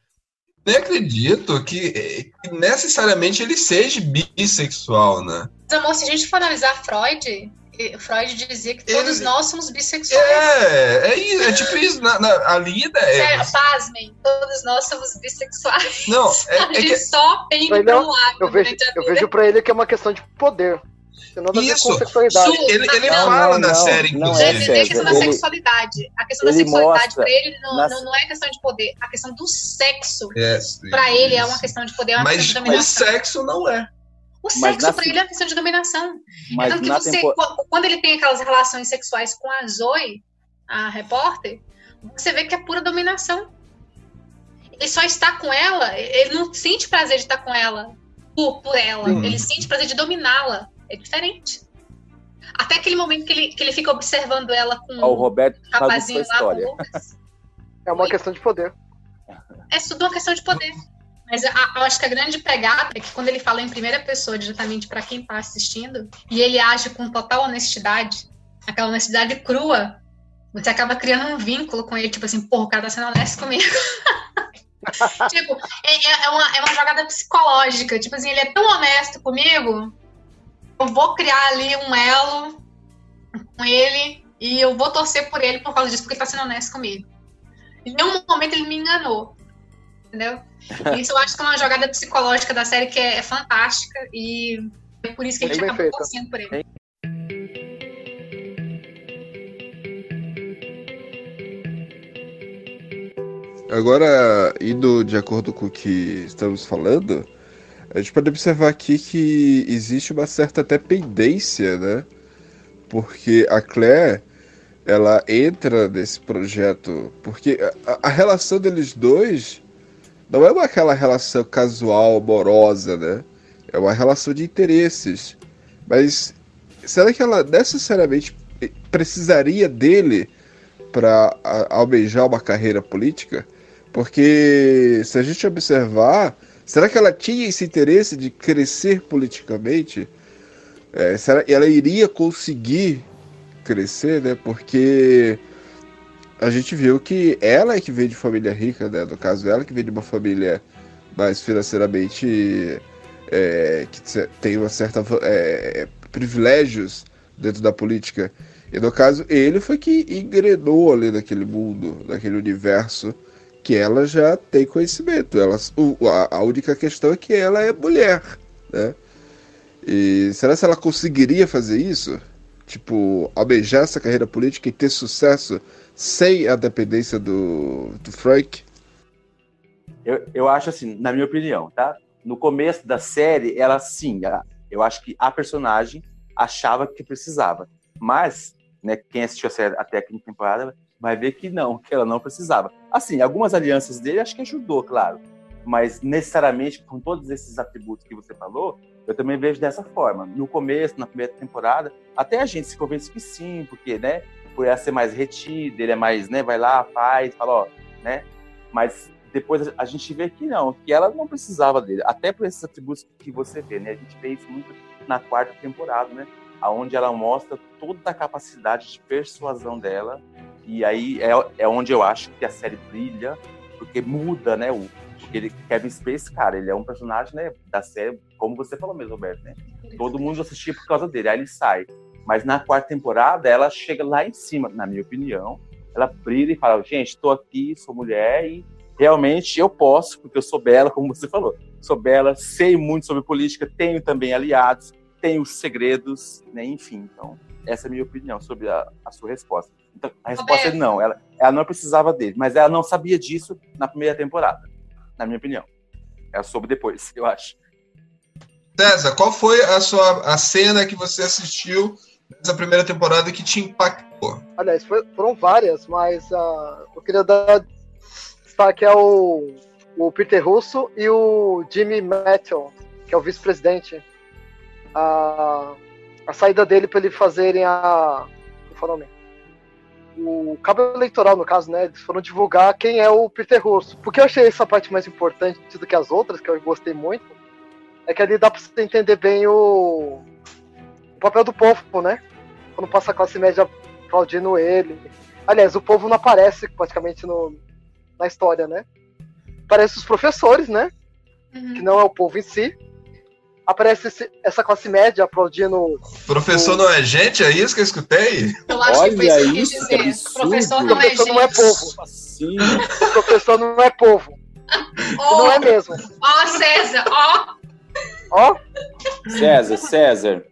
[SPEAKER 2] nem acredito que, que, necessariamente ele seja bissexual, né?
[SPEAKER 3] Mas, amor, se a gente for analisar Freud, Freud dizia que todos ele... nós somos bissexuais.
[SPEAKER 2] É, é, isso, é tipo isso. Na, na, a lida é.
[SPEAKER 3] Sério, pasmem, todos nós somos bissexuais.
[SPEAKER 2] Não,
[SPEAKER 3] é, a gente é que... só tem um lado.
[SPEAKER 4] Eu vejo, eu vejo pra ele que é uma questão de poder. Isso,
[SPEAKER 2] ele, ele não, fala não, na não, série,
[SPEAKER 3] inclusive. Não é, a questão da sexualidade. A questão da sexualidade para ele não, nas... não, é questão de poder. A questão do sexo yes, para ele é uma questão de poder, é uma
[SPEAKER 2] Mas
[SPEAKER 3] questão de dominação.
[SPEAKER 2] o sexo não é.
[SPEAKER 3] O sexo para ele é uma questão de dominação. Mas então, que você, tempo... quando ele tem aquelas relações sexuais com a Zoe, a repórter, você vê que é pura dominação. Ele só está com ela, ele não sente prazer de estar com ela por, por ela, hum. ele sente prazer de dominá-la. É diferente. Até aquele momento que ele, que ele fica observando ela com
[SPEAKER 5] o Roberto o rapazinho lá com o
[SPEAKER 4] Lucas. É uma questão de poder.
[SPEAKER 3] É tudo uma questão de poder. Mas eu acho que a grande pegada é que quando ele fala em primeira pessoa, diretamente para quem está assistindo, e ele age com total honestidade, aquela honestidade crua, você acaba criando um vínculo com ele, tipo assim, porra, o cara tá sendo honesto comigo. tipo, é, é, uma, é uma jogada psicológica. Tipo assim, ele é tão honesto comigo eu vou criar ali um elo com ele e eu vou torcer por ele por causa disso, porque ele tá sendo honesto comigo. Em nenhum momento ele me enganou. Entendeu? Isso eu acho que é uma jogada psicológica da série que é, é fantástica e é por isso que a gente acaba torcendo por ele.
[SPEAKER 1] Agora, indo de acordo com o que estamos falando, a gente pode observar aqui que existe uma certa até pendência, né? Porque a Claire, ela entra nesse projeto, porque a, a relação deles dois não é uma, aquela relação casual, amorosa, né? É uma relação de interesses. Mas será que ela necessariamente precisaria dele para almejar uma carreira política? Porque se a gente observar, Será que ela tinha esse interesse de crescer politicamente? É, será ela iria conseguir crescer, né? Porque a gente viu que ela é que veio de família rica, né? No caso, ela que veio de uma família mais financeiramente é, que tem uma certa é, privilégios dentro da política. E no caso, ele foi que engrenou ali naquele mundo, naquele universo que ela já tem conhecimento. Ela, a, única questão é que ela é mulher, né? E será que ela conseguiria fazer isso? Tipo, almejar essa carreira política e ter sucesso sem a dependência do, do Frank?
[SPEAKER 5] Eu, eu acho assim, na minha opinião, tá? No começo da série, ela sim, eu acho que a personagem achava que precisava. Mas, né, quem assistiu a série até a quinta temporada vai ver que não, que ela não precisava. Assim, algumas alianças dele acho que ajudou, claro, mas necessariamente com todos esses atributos que você falou, eu também vejo dessa forma. No começo, na primeira temporada, até a gente se convence que sim, porque, né, por ela ser mais retida, ele é mais, né, vai lá, faz, fala, ó, né, mas depois a gente vê que não, que ela não precisava dele, até por esses atributos que você vê, né? A gente vê isso muito na quarta temporada, né? Aonde ela mostra toda a capacidade de persuasão dela, e aí é, é onde eu acho que a série brilha, porque muda, né? O, porque ele, Kevin Space, cara, ele é um personagem, né, da série, como você falou mesmo, Roberto, né? Todo mundo assistia por causa dele, aí ele sai. Mas na quarta temporada, ela chega lá em cima, na minha opinião, ela brilha e fala, gente, estou aqui, sou mulher e realmente eu posso, porque eu sou bela, como você falou. Sou bela, sei muito sobre política, tenho também aliados, tenho segredos, né? enfim. Então, essa é a minha opinião sobre a, a sua resposta. Então, a resposta é não, ela, ela não precisava dele, mas ela não sabia disso na primeira temporada, na minha opinião. Ela soube depois, eu acho.
[SPEAKER 2] César, qual foi a sua a cena que você assistiu nessa primeira temporada que te impactou?
[SPEAKER 4] Aliás, foram várias, mas uh, eu queria dar destaque ao o Peter Russo e o Jimmy Matthew, que é o vice-presidente. A, a saída dele para ele fazerem a. O nome? O cabo eleitoral, no caso, né? Eles foram divulgar quem é o Peter Russo. Porque eu achei essa parte mais importante do que as outras, que eu gostei muito, é que ali dá pra você entender bem o papel do povo, né? Quando passa a classe média aplaudindo ele. Aliás, o povo não aparece praticamente no, na história, né? Aparece os professores, né? Uhum. Que não é o povo em si. Aparece esse, essa classe média aplaudindo.
[SPEAKER 2] Professor o... não é gente? É isso que eu escutei?
[SPEAKER 3] Eu acho Olha que foi isso que dizer. Que professor não
[SPEAKER 4] é gente. Não é povo. Assim? professor não é povo. Oh, não é mesmo.
[SPEAKER 3] Ó, oh, César, ó.
[SPEAKER 4] Oh. Ó.
[SPEAKER 5] César, César.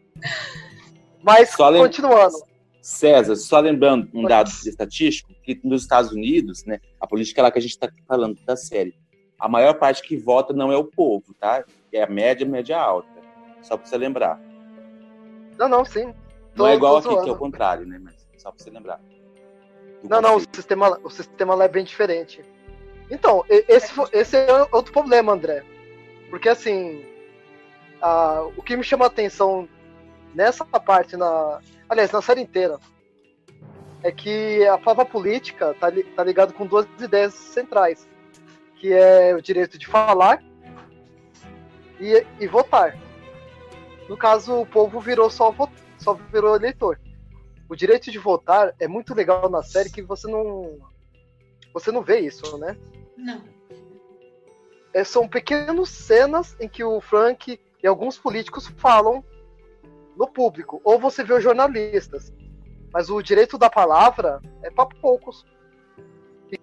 [SPEAKER 4] Mas, Só continuando.
[SPEAKER 5] César, só lembrando um dado estatístico, que nos Estados Unidos, né, a política lá que a gente está falando da série, a maior parte que vota não é o povo, tá? É a média, média alta. Só para você lembrar.
[SPEAKER 4] Não, não, sim.
[SPEAKER 5] Tô, não é igual aqui, zoando. que é o contrário, né? Mas só para você lembrar.
[SPEAKER 4] Não, não, o sistema, o sistema lá é bem diferente. Então, esse, esse é outro problema, André. Porque, assim, a, o que me chama a atenção nessa parte, na, aliás, na série inteira, é que a palavra política tá, tá ligado com duas ideias centrais, que é o direito de falar e, e votar. No caso, o povo virou só, só virou eleitor. O direito de votar é muito legal na série que você não você não vê isso, né?
[SPEAKER 3] Não.
[SPEAKER 4] É, são pequenas cenas em que o Frank e alguns políticos falam no público, ou você vê os jornalistas. Mas o direito da palavra é para poucos. E,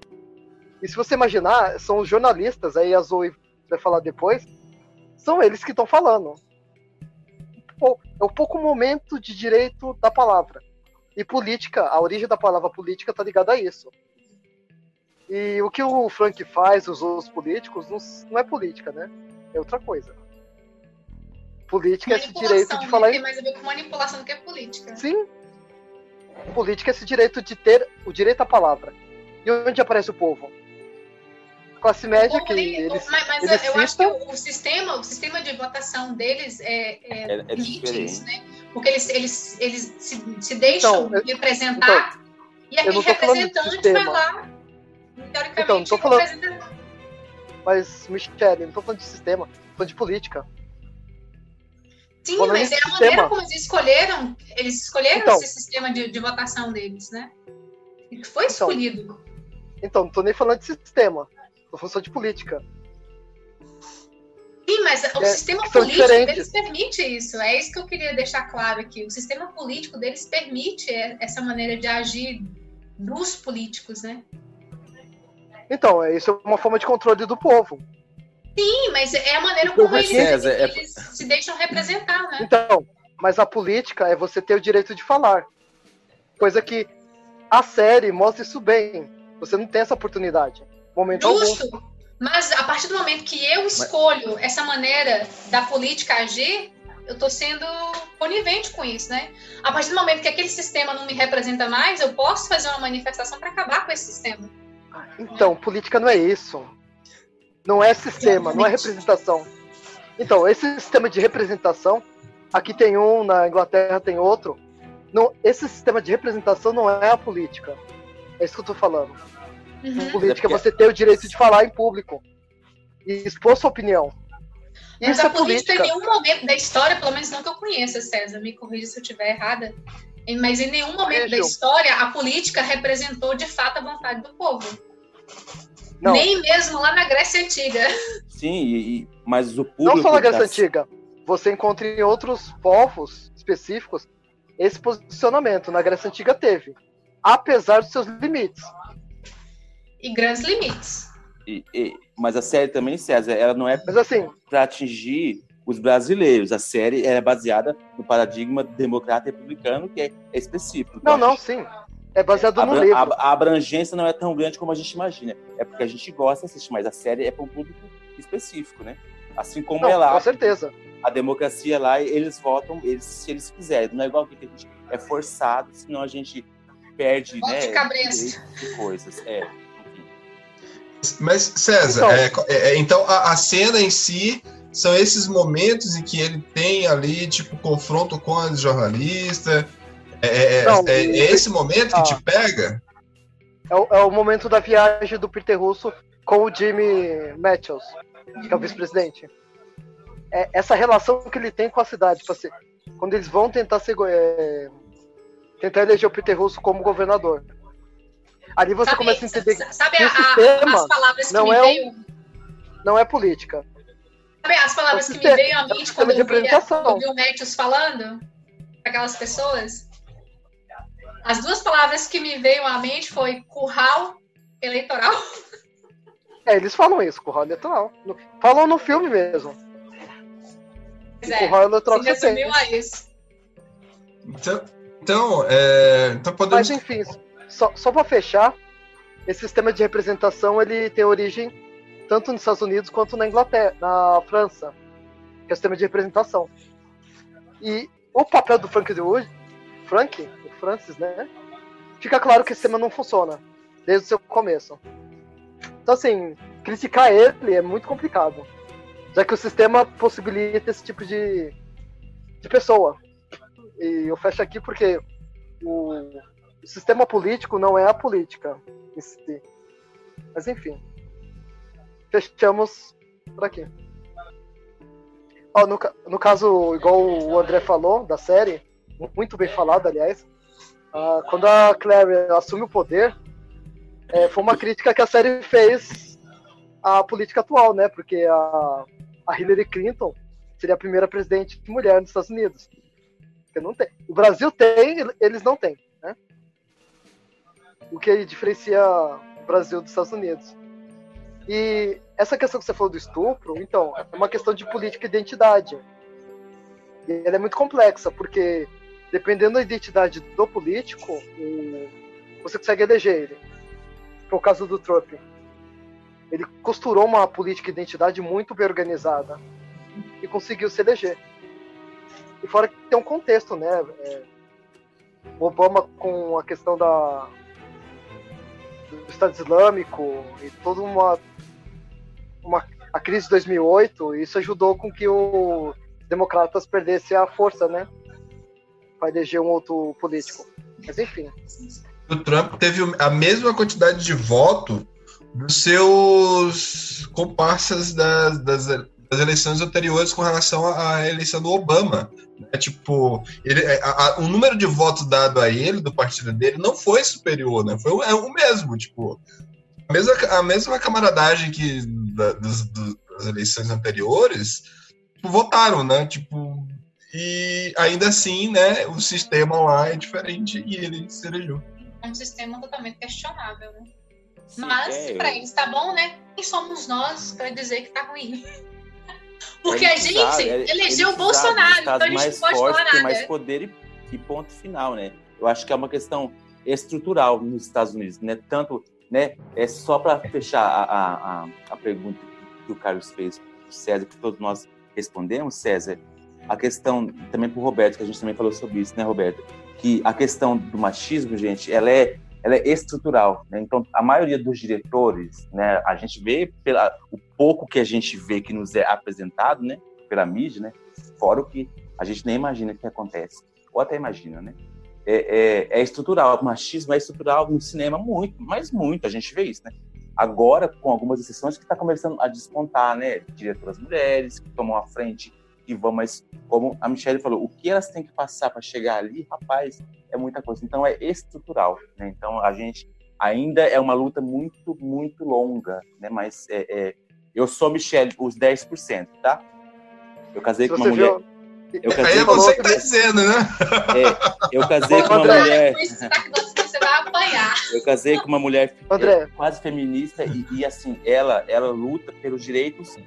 [SPEAKER 4] e, se você imaginar, são os jornalistas, aí a Zoe vai falar depois, são eles que estão falando. É o pouco momento de direito da palavra. E política, a origem da palavra política está ligada a isso. E o que o Frank faz, os outros políticos, não, não é política, né? É outra coisa. Política é esse direito de falar.
[SPEAKER 3] Né? Tem mais a ver com manipulação do que política.
[SPEAKER 4] Sim. Política é esse direito de ter o direito à palavra. E onde aparece o povo? A classe média que nem, eles.
[SPEAKER 3] Mas, mas
[SPEAKER 4] eles
[SPEAKER 3] eu acho que o, sistema, o sistema de votação deles é, é, é, é né? Porque eles, eles, eles se, se deixam então, representar então, e aquele representante vai lá. Teoricamente, então, não tô falando.
[SPEAKER 4] Mas, Michele, não estou falando de sistema, estou falando de política.
[SPEAKER 3] Sim, Falando mas é a maneira como eles escolheram, eles escolheram então, esse sistema de, de votação deles, né? E foi então, escolhido.
[SPEAKER 4] Então, não tô nem falando de sistema, tô falando só de política.
[SPEAKER 3] Sim, mas o é, sistema político deles permite isso. É isso que eu queria deixar claro aqui. O sistema político deles permite essa maneira de agir dos políticos, né?
[SPEAKER 4] Então, é isso é uma forma de controle do povo.
[SPEAKER 3] Sim, mas é a maneira como eles, é... eles se deixam representar, né?
[SPEAKER 4] Então, mas a política é você ter o direito de falar. Coisa que a série mostra isso bem. Você não tem essa oportunidade. Momento Justo. Algum.
[SPEAKER 3] Mas a partir do momento que eu escolho mas... essa maneira da política agir, eu estou sendo conivente com isso, né? A partir do momento que aquele sistema não me representa mais, eu posso fazer uma manifestação para acabar com esse sistema.
[SPEAKER 4] Então, política não é isso. Não é sistema, não é representação. Então, esse sistema de representação, aqui tem um, na Inglaterra tem outro. Não, esse sistema de representação não é a política. É isso que eu tô falando.
[SPEAKER 3] Uhum.
[SPEAKER 4] Política é você ter o direito de falar em público e expor sua opinião.
[SPEAKER 3] Mas
[SPEAKER 4] Isso
[SPEAKER 3] a
[SPEAKER 4] é
[SPEAKER 3] política,
[SPEAKER 4] política.
[SPEAKER 3] em nenhum momento da história, pelo menos não que eu conheça, César, me corrija se eu estiver errada, mas em nenhum momento da história a política representou de fato a vontade do povo.
[SPEAKER 4] Não,
[SPEAKER 3] Nem mesmo lá na Grécia Antiga.
[SPEAKER 5] Sim, e, e- mas o público.
[SPEAKER 4] não só na Grécia
[SPEAKER 5] da-
[SPEAKER 4] Antiga. Você encontra em outros povos específicos esse posicionamento. Na Grécia Antiga teve. Apesar dos seus limites.
[SPEAKER 3] E grandes limites.
[SPEAKER 5] e- e- mas a série também, César, ela não é
[SPEAKER 4] Mas assim,
[SPEAKER 5] para atingir os brasileiros. A série é baseada no paradigma democrata republicano, que é, é específico.
[SPEAKER 4] não,
[SPEAKER 5] Então,
[SPEAKER 4] não, sim. É baseado
[SPEAKER 5] a,
[SPEAKER 4] no
[SPEAKER 5] abra-
[SPEAKER 4] livro.
[SPEAKER 5] a- a abrangência não é tão grande como a gente imagina. É porque a gente gosta de assistir, mas a série é para um público específico, né? Assim como
[SPEAKER 4] Não,
[SPEAKER 5] é lá,
[SPEAKER 4] com certeza.
[SPEAKER 5] a democracia lá, eles votam eles, se eles quiserem. Não é igual que a gente é forçado, senão a gente perde,
[SPEAKER 3] Voto
[SPEAKER 5] né?
[SPEAKER 3] de cabresto.
[SPEAKER 5] de coisas. É, enfim.
[SPEAKER 2] Mas, César,
[SPEAKER 4] Então.
[SPEAKER 2] é, é, é, então a, a cena em si são esses momentos em que ele tem ali, tipo, confronto com a jornalista. É, é-
[SPEAKER 4] Não,
[SPEAKER 2] é- é esse momento que
[SPEAKER 4] Ah.
[SPEAKER 2] te pega?
[SPEAKER 4] É o, é o momento da viagem do Peter Russo com o Jimmy Matthews, que é o vice-presidente. É essa relação que ele tem com a cidade. Tipo assim, quando eles vão tentar, ser, é, tentar eleger o Peter Russo como governador. Ali você
[SPEAKER 3] sabe
[SPEAKER 4] começa a entender que
[SPEAKER 3] sabe
[SPEAKER 4] que
[SPEAKER 3] a-
[SPEAKER 4] o
[SPEAKER 3] a-
[SPEAKER 4] sistema
[SPEAKER 3] as palavras que
[SPEAKER 4] não
[SPEAKER 3] me
[SPEAKER 4] é
[SPEAKER 3] veio.
[SPEAKER 4] não é política.
[SPEAKER 3] Sabe as palavras
[SPEAKER 4] É o
[SPEAKER 3] que me
[SPEAKER 4] sistema-
[SPEAKER 3] veio à
[SPEAKER 4] é
[SPEAKER 3] mente
[SPEAKER 4] sistema
[SPEAKER 3] quando eu vi, eu vi o Matthews falando para aquelas pessoas? As duas palavras que me veio à mente foi curral eleitoral.
[SPEAKER 4] É, eles falam isso, curral eleitoral. Falam no filme mesmo.
[SPEAKER 3] Pois é,
[SPEAKER 4] curral eleitoral
[SPEAKER 3] se resumiu a isso.
[SPEAKER 2] Então, então, é, então podemos.
[SPEAKER 4] Mas enfim, só, só para fechar, esse sistema de representação ele tem origem tanto nos Estados Unidos quanto na Inglaterra, na França, que é o sistema de representação. E o papel do Frank Underwood, Frank, Francis, né? Fica claro que o sistema não funciona desde o seu começo. Então assim, criticar ele é muito complicado, já que o sistema possibilita esse tipo de, de pessoa. E eu fecho aqui porque o, o sistema político não é a política em si. Mas enfim. Fechamos por aqui. Ó, no, no caso, igual o André falou, da série, muito bem falado, aliás, ah, quando a Claire assume o poder, é, foi uma crítica que a série fez à política atual, né? Porque a, a Hillary Clinton seria a primeira presidente mulher nos Estados Unidos. Porque não tem. O Brasil tem, eles não têm, né? O que diferencia o Brasil dos Estados Unidos. E essa questão que você falou do estupro, então, é uma questão de política e identidade. E ela é muito complexa, porque dependendo da identidade do político, você consegue eleger ele. O caso do Trump. Ele costurou uma política e identidade muito bem organizada e conseguiu se eleger. E fora que tem um contexto, né? É, Obama com a questão da do Estado Islâmico e toda uma, uma a crise de 2008, isso ajudou com que os democratas perdessem a força, né? Para eleger um outro político. Mas enfim.
[SPEAKER 2] O Trump teve a mesma quantidade de voto dos seus comparsas das, das, das eleições anteriores com relação à eleição do Obama. É tipo, ele, a- a- o número de votos dado a ele, do partido dele, não foi superior, né? Foi o, é o mesmo, tipo. A mesma, a mesma camaradagem que da- dos- do- das eleições anteriores tipo, votaram, né? Tipo, e ainda assim, né, o sistema lá é diferente e ele se elegeu.
[SPEAKER 3] É um sistema totalmente questionável, né?
[SPEAKER 5] Sim,
[SPEAKER 3] Mas,
[SPEAKER 5] é,
[SPEAKER 3] pra
[SPEAKER 5] eu-
[SPEAKER 3] eles tá bom, né? Quem somos nós pra dizer que tá ruim? Porque a gente
[SPEAKER 5] precisaram, é-
[SPEAKER 3] elegeu o Bolsonaro, então a gente
[SPEAKER 5] mais
[SPEAKER 3] não pode
[SPEAKER 5] forte,
[SPEAKER 3] falar
[SPEAKER 5] tem
[SPEAKER 3] nada.
[SPEAKER 5] mais poder e, e ponto final, né? Eu acho que é uma questão estrutural nos Estados Unidos, né? Tanto, né? É só para fechar a, a, a, pergunta que o Carlos fez César, que todos nós respondemos, César. A questão também para o Roberto, que a gente também falou sobre isso, né, Roberto? Que a questão do machismo, gente, ela é ela é estrutural, né? Então, a maioria dos diretores, né, a gente vê pela o pouco que a gente vê que nos é apresentado, né, pela mídia, né, fora o que a gente nem imagina que acontece, ou até imagina, né? é, é, é, estrutural. O machismo é estrutural no cinema muito, mas muito. A gente vê isso, né? Agora, com algumas exceções, que está começando a despontar, né? Diretoras mulheres que tomam a frente e vão, mas como a Michelle falou, o que elas têm que passar para chegar ali, rapaz, é muita coisa. Então é estrutural, né? Então a gente ainda é uma luta muito, muito longa, né? Mas é, é, eu sou Michelle, os 10%, tá? Eu casei com uma mulher. Viu?
[SPEAKER 2] Eu casei Aí é você que tá dizendo, né?
[SPEAKER 5] É, eu casei com uma mulher. Você vai apanhar. Eu casei com uma mulher André. quase feminista e, e, assim, ela, ela luta pelos direitos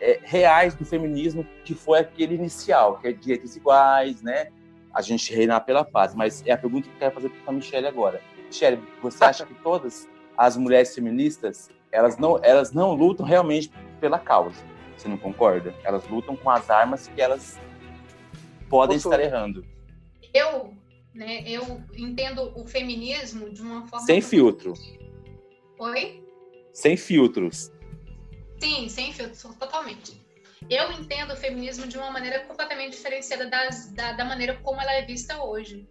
[SPEAKER 5] é, reais do feminismo, que foi aquele inicial, que é direitos iguais, né? A gente reinar pela paz. Mas é a pergunta que eu quero fazer para a Michelle agora. Michelle, você acha que todas as mulheres feministas elas não, elas não lutam realmente pela causa? Você não concorda? Elas lutam com as armas que elas podem estar errando.
[SPEAKER 3] Eu, né, eu entendo o feminismo de uma forma.
[SPEAKER 5] Sem filtro.
[SPEAKER 3] Oi?
[SPEAKER 5] Sem filtros.
[SPEAKER 3] Sim, sem filtros, totalmente. Eu entendo o feminismo de uma maneira completamente diferenciada das, da, da maneira como ela é vista hoje.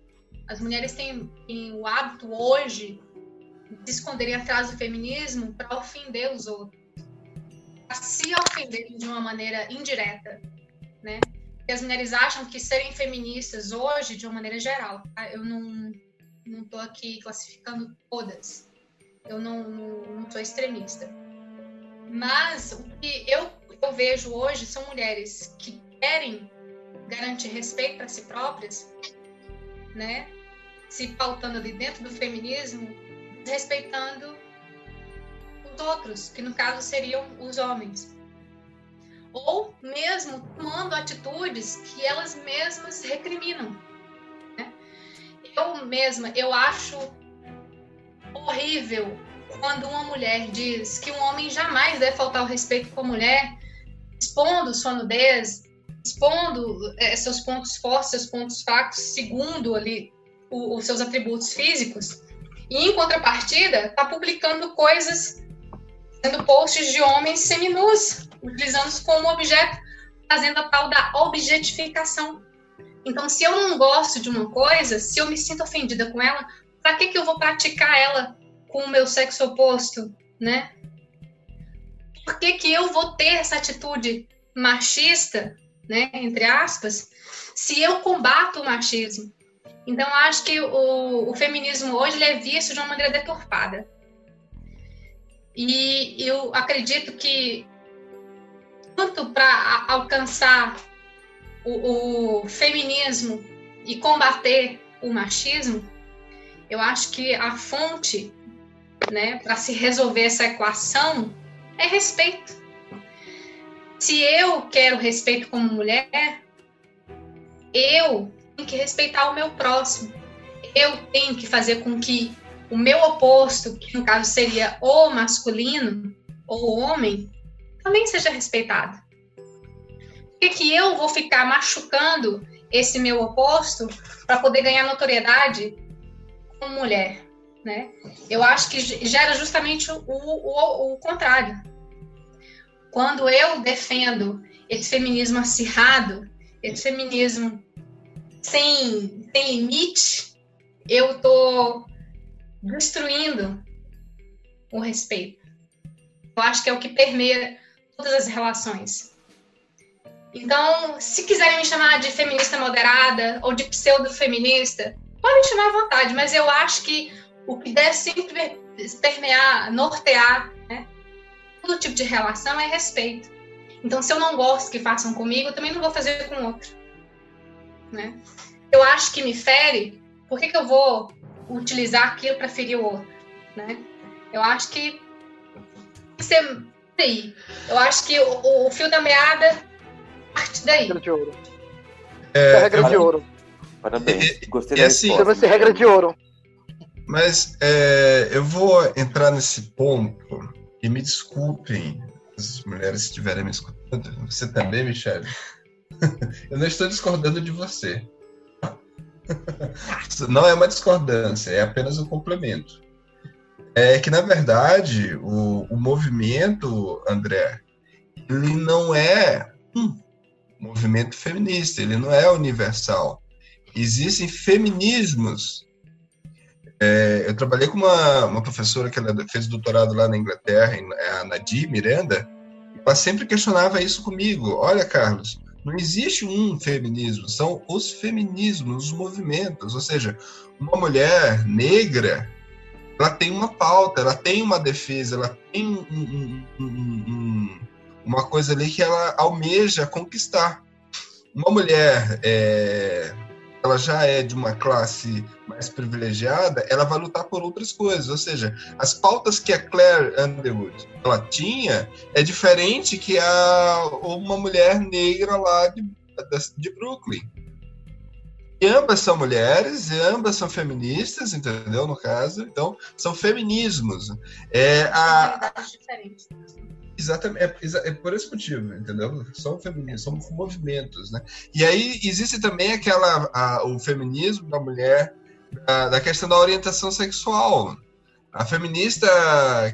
[SPEAKER 3] As mulheres têm, têm o hábito hoje de esconderem atrás do feminismo para ofender os outros. Para se ofenderem de uma maneira indireta, né? que as mulheres acham que serem feministas hoje, de uma maneira geral, tá? eu não não estou aqui classificando todas, eu não, não, não extremista. Mas o que eu, eu vejo hoje são mulheres que querem garantir respeito para si próprias, né? Se pautando ali dentro do feminismo, respeitando os outros, que no caso seriam os homens ou mesmo tomando atitudes que elas mesmas recriminam. Né? Eu mesma, eu acho horrível quando uma mulher diz que um homem jamais deve faltar o respeito com a mulher, expondo sua nudez, expondo é, seus pontos fortes, seus pontos fracos, segundo ali o, os seus atributos físicos, e em contrapartida está publicando coisas, sendo posts de homens seminus, utilizando-os como objeto, fazendo a tal da objetificação. Então, se eu não gosto de uma coisa, se eu me sinto ofendida com ela, para que, que eu vou praticar ela com o meu sexo oposto, né? Por que, que eu vou ter essa atitude machista, né, entre aspas, se eu combato o machismo? Então, acho que o, o feminismo hoje é visto de uma maneira deturpada. E eu acredito que tanto para alcançar o, o feminismo e combater o machismo, eu acho que a fonte, né, para se resolver essa equação é respeito. Se eu quero respeito como mulher, eu tenho que respeitar o meu próximo. Eu tenho que fazer com que o meu oposto, que no caso seria o masculino ou homem, também seja respeitado. Por que, que eu vou ficar machucando esse meu oposto para poder ganhar notoriedade como mulher? Né? Eu acho que gera justamente o, o, o contrário. Quando eu defendo esse feminismo acirrado, esse feminismo sem, sem limite, eu estou destruindo o respeito. Eu acho que é o que permeia todas as relações. Então, se quiserem me chamar de feminista moderada ou de pseudo-feminista, podem chamar à vontade, mas eu acho que o que deve sempre permear, nortear né, todo tipo de relação é respeito. Então, se eu não gosto que façam comigo, eu também não vou fazer com outro. Né? Eu acho que me fere, por que, que eu vou utilizar aquilo para ferir o outro? Né? Eu acho que ser aí. Eu acho que o, o fio da meada parte daí. Regra de ouro.
[SPEAKER 4] É, regra de ouro.
[SPEAKER 5] Parabéns. Gostei da
[SPEAKER 4] assim, Chama-se regra de ouro.
[SPEAKER 2] Mas é, eu vou entrar nesse ponto e me desculpem as mulheres que estiverem me escutando. Você também, Michelle? eu não estou discordando de você. Não é uma discordância, é apenas um complemento é que, na verdade, o, o movimento, André, ele não é um movimento feminista, ele não é universal. existem feminismos. É, eu trabalhei com uma, uma professora que fez doutorado lá na Inglaterra, é a Nadir Miranda, ela sempre questionava isso comigo. Olha, Carlos, não existe um feminismo, são os feminismos, os movimentos. Ou seja, uma mulher negra, ela tem uma pauta, ela tem uma defesa, ela tem um, um, um, uma coisa ali que ela almeja conquistar. Uma mulher é, ela já é de uma classe mais privilegiada, ela vai lutar por outras coisas. Ou seja, as pautas que a Claire Underwood ela tinha é diferente que a uma mulher negra lá de, de Brooklyn. E ambas são mulheres, e ambas são feministas, entendeu? No caso, então são feminismos. É, a, diferentes. Exatamente, é, é, por esse motivo, entendeu? São feminismos, são movimentos, né? E aí existe também aquela, a, o feminismo da mulher, da, da questão da orientação sexual, a feminista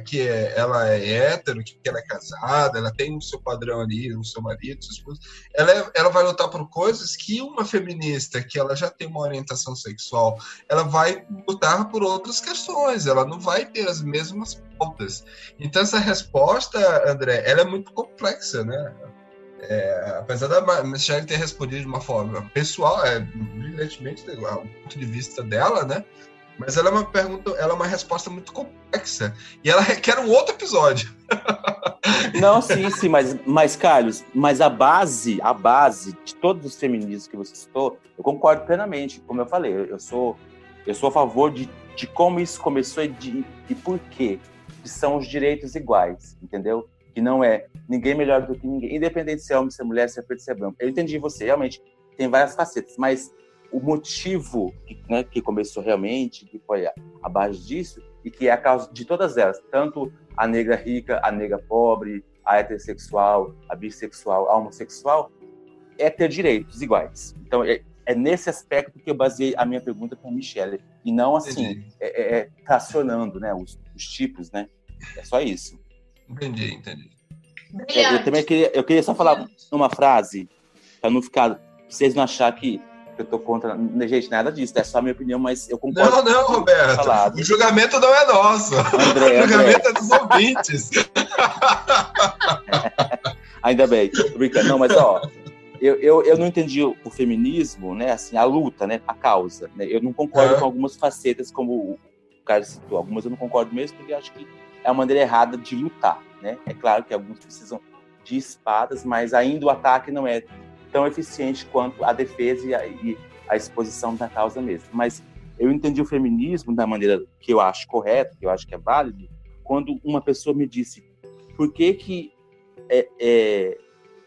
[SPEAKER 2] que é, ela é hétero, que ela é casada, ela tem o seu padrão ali, o seu marido, sua esposa, ela, é, ela vai lutar por coisas que uma feminista que ela já tem uma orientação sexual, ela vai lutar por outras questões, ela não vai ter as mesmas pautas. Então essa resposta, André, ela é muito complexa, né? É, apesar da Michelle ter respondido de uma forma pessoal, é, brilhantemente, o ponto de vista dela, né? Mas ela é uma pergunta, ela é uma resposta muito complexa. E ela requer um outro episódio.
[SPEAKER 5] Não, sim, sim, mas, mas, Carlos, mas a base, a base de todos os feminismos que você citou, eu concordo plenamente. Como eu falei, eu sou, eu sou a favor de, de como isso começou e de, de por quê. Que são os direitos iguais, entendeu? Que não é ninguém melhor do que ninguém, independente se é homem, se é mulher, se é preto, se é branco. Eu entendi você, realmente tem várias facetas, mas o motivo que, né, que começou realmente, que foi a, a, base disso, e que é a causa de todas elas, tanto a negra rica, a negra pobre, a heterossexual, a bissexual, a homossexual, é ter direitos iguais. Então, é, é nesse aspecto que eu baseei a minha pergunta para a Michelle, e não assim, é, é, é, tracionando né, os, os, tipos, né? É só isso.
[SPEAKER 2] Entendi, entendi.
[SPEAKER 5] É, eu também queria, eu queria só falar uma frase, para não ficar, vocês não achar que eu tô contra. Gente, nada disso, é só a minha opinião, mas eu concordo.
[SPEAKER 2] Não, não, Roberto. O julgamento não é nosso. André, o julgamento André. é dos ouvintes.
[SPEAKER 5] Ainda bem, tô brincando. Não, mas ó, eu, eu, eu não entendi o, feminismo, né? Assim, a luta, né? A causa. Né? Eu não concordo é. com algumas facetas, como o Carlos citou. Algumas eu não concordo mesmo, porque eu acho que é uma maneira errada de lutar, né? É claro que alguns precisam de espadas, mas ainda o ataque não é tão eficiente quanto a defesa e a, e a exposição da causa mesmo. Mas eu entendi o feminismo da maneira que eu acho correta, que eu acho que é válido, quando uma pessoa me disse por que que é, é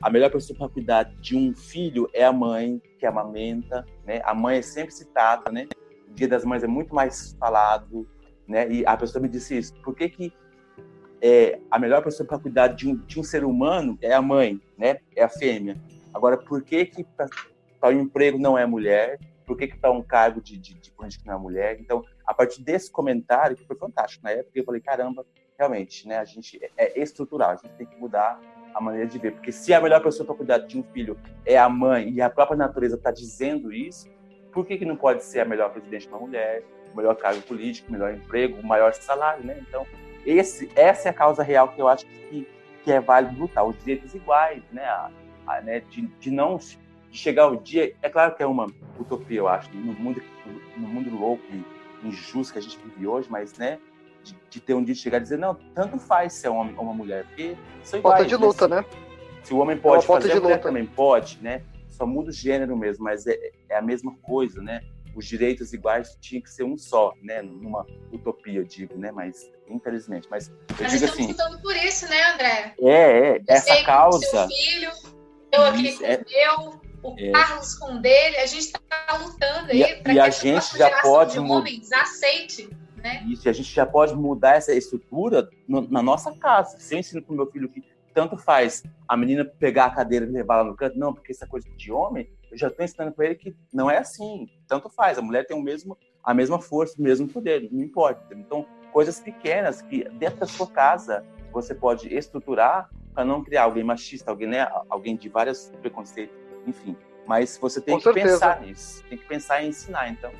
[SPEAKER 5] a melhor pessoa para cuidar de um filho é a mãe que amamenta, né? A mãe é sempre citada, né? O Dia das Mães é muito mais falado, né? E a pessoa me disse isso. Por que que é, a melhor pessoa para cuidar de um, de um ser humano é a mãe, né? É a fêmea. Agora, por que que para o emprego não é mulher? Por que que para um cargo de, de, de política não é mulher? Então, a partir desse comentário, que foi fantástico na época, eu falei, caramba, realmente, né? A gente é, é estrutural, a gente tem que mudar a maneira de ver. Porque se a melhor pessoa para cuidar de um filho é a mãe e a própria natureza está dizendo isso, por que, que não pode ser a melhor presidente uma mulher, o melhor cargo político, o melhor emprego, o maior salário, né? Então, esse, essa é a causa real que eu acho que, que é válido lutar, os direitos iguais, né? A, né, de, de não de chegar o dia. É claro que é uma utopia, eu acho, no mundo, no mundo louco e injusto que a gente vive hoje, mas né, de, de ter um dia de chegar e dizer, não, tanto faz ser um homem ou uma mulher, porque
[SPEAKER 4] são iguais. Falta de né, luta, né?
[SPEAKER 5] Se o homem pode é fazer, a mulher luta. também pode, né? Só muda o gênero mesmo, mas é, é a mesma coisa, né? Os direitos iguais tinha que ser um só, né? Numa utopia, eu digo, né? Mas infelizmente, mas eu digo assim.
[SPEAKER 3] lutando por isso, né, André?
[SPEAKER 5] É, é essa causa. Seu
[SPEAKER 3] filho, eu aqui com é, o meu, o é, Carlos com o dele, a gente está lutando aí
[SPEAKER 5] para que a, gente já pode
[SPEAKER 3] homens aceite. Né?
[SPEAKER 5] Isso, e a gente já pode mudar essa estrutura no, na nossa casa. Se eu ensino para o meu filho que tanto faz a menina pegar a cadeira e levar lá no canto, não, porque essa coisa de homem, eu já estou ensinando para ele que não é assim. Tanto faz, a mulher tem o mesmo, a mesma força, o mesmo poder, não importa. Então, coisas pequenas que dentro da sua casa você pode estruturar para não criar alguém machista, alguém, né, alguém de vários preconceitos, enfim. Mas você tem
[SPEAKER 4] Com
[SPEAKER 5] que
[SPEAKER 4] certeza.
[SPEAKER 5] pensar nisso. Tem que pensar em ensinar, então.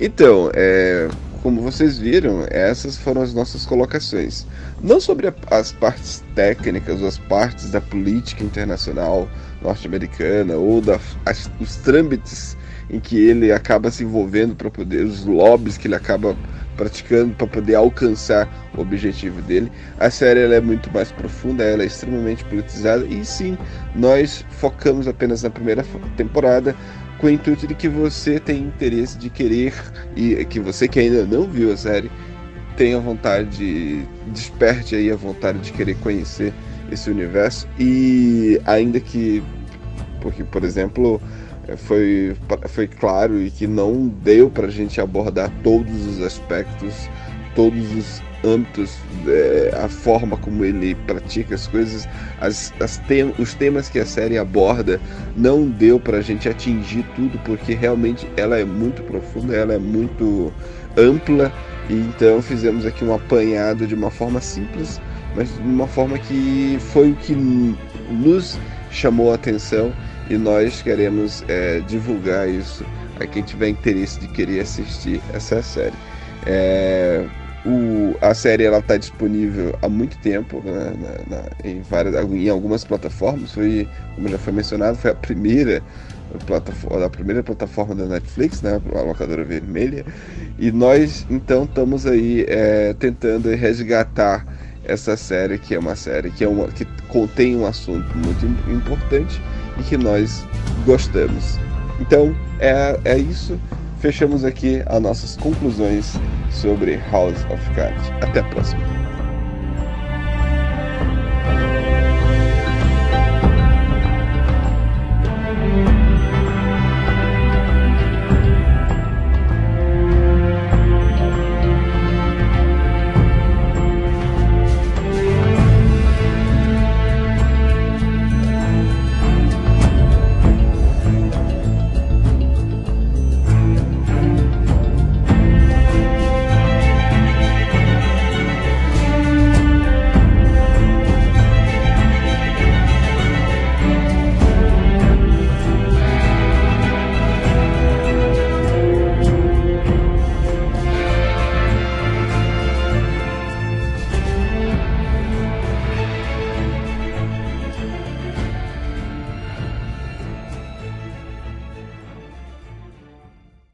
[SPEAKER 1] Então, é, como vocês viram, essas foram as nossas colocações. Não sobre a- as partes técnicas ou as partes da política internacional norte-americana ou da, as- os trâmites em que ele acaba se envolvendo para poder, os lobbies que ele acaba praticando para poder alcançar o objetivo dele. A série ela é muito mais profunda, ela é extremamente politizada e sim, nós focamos apenas na primeira temporada com o intuito de que você tem interesse de querer e que você que ainda não viu a série tenha vontade, desperte aí a vontade de querer conhecer esse universo e ainda que porque por exemplo foi, foi claro e que não deu para a gente abordar todos os aspectos, todos os âmbitos, eh, a forma como ele pratica as coisas, as, as tem, os temas que a série aborda, não deu para a gente atingir tudo, porque realmente ela é muito profunda, ela é muito ampla, e então fizemos aqui um apanhado de uma forma simples, mas de uma forma que foi o que nos chamou a atenção e nós queremos é, divulgar isso a quem tiver interesse de querer assistir essa série. É, o, a série ela está disponível há muito tempo né, na, na, em, várias, em algumas plataformas. Foi, como já foi mencionado, foi a primeira plataforma, a primeira plataforma da Netflix, né, a locadora vermelha. E nós então estamos aí é, tentando resgatar essa série que é uma série que, é uma, que contém um assunto muito importante e que nós gostamos. Então é, é isso. Fechamos aqui as nossas conclusões sobre House of Cards. Até a próxima.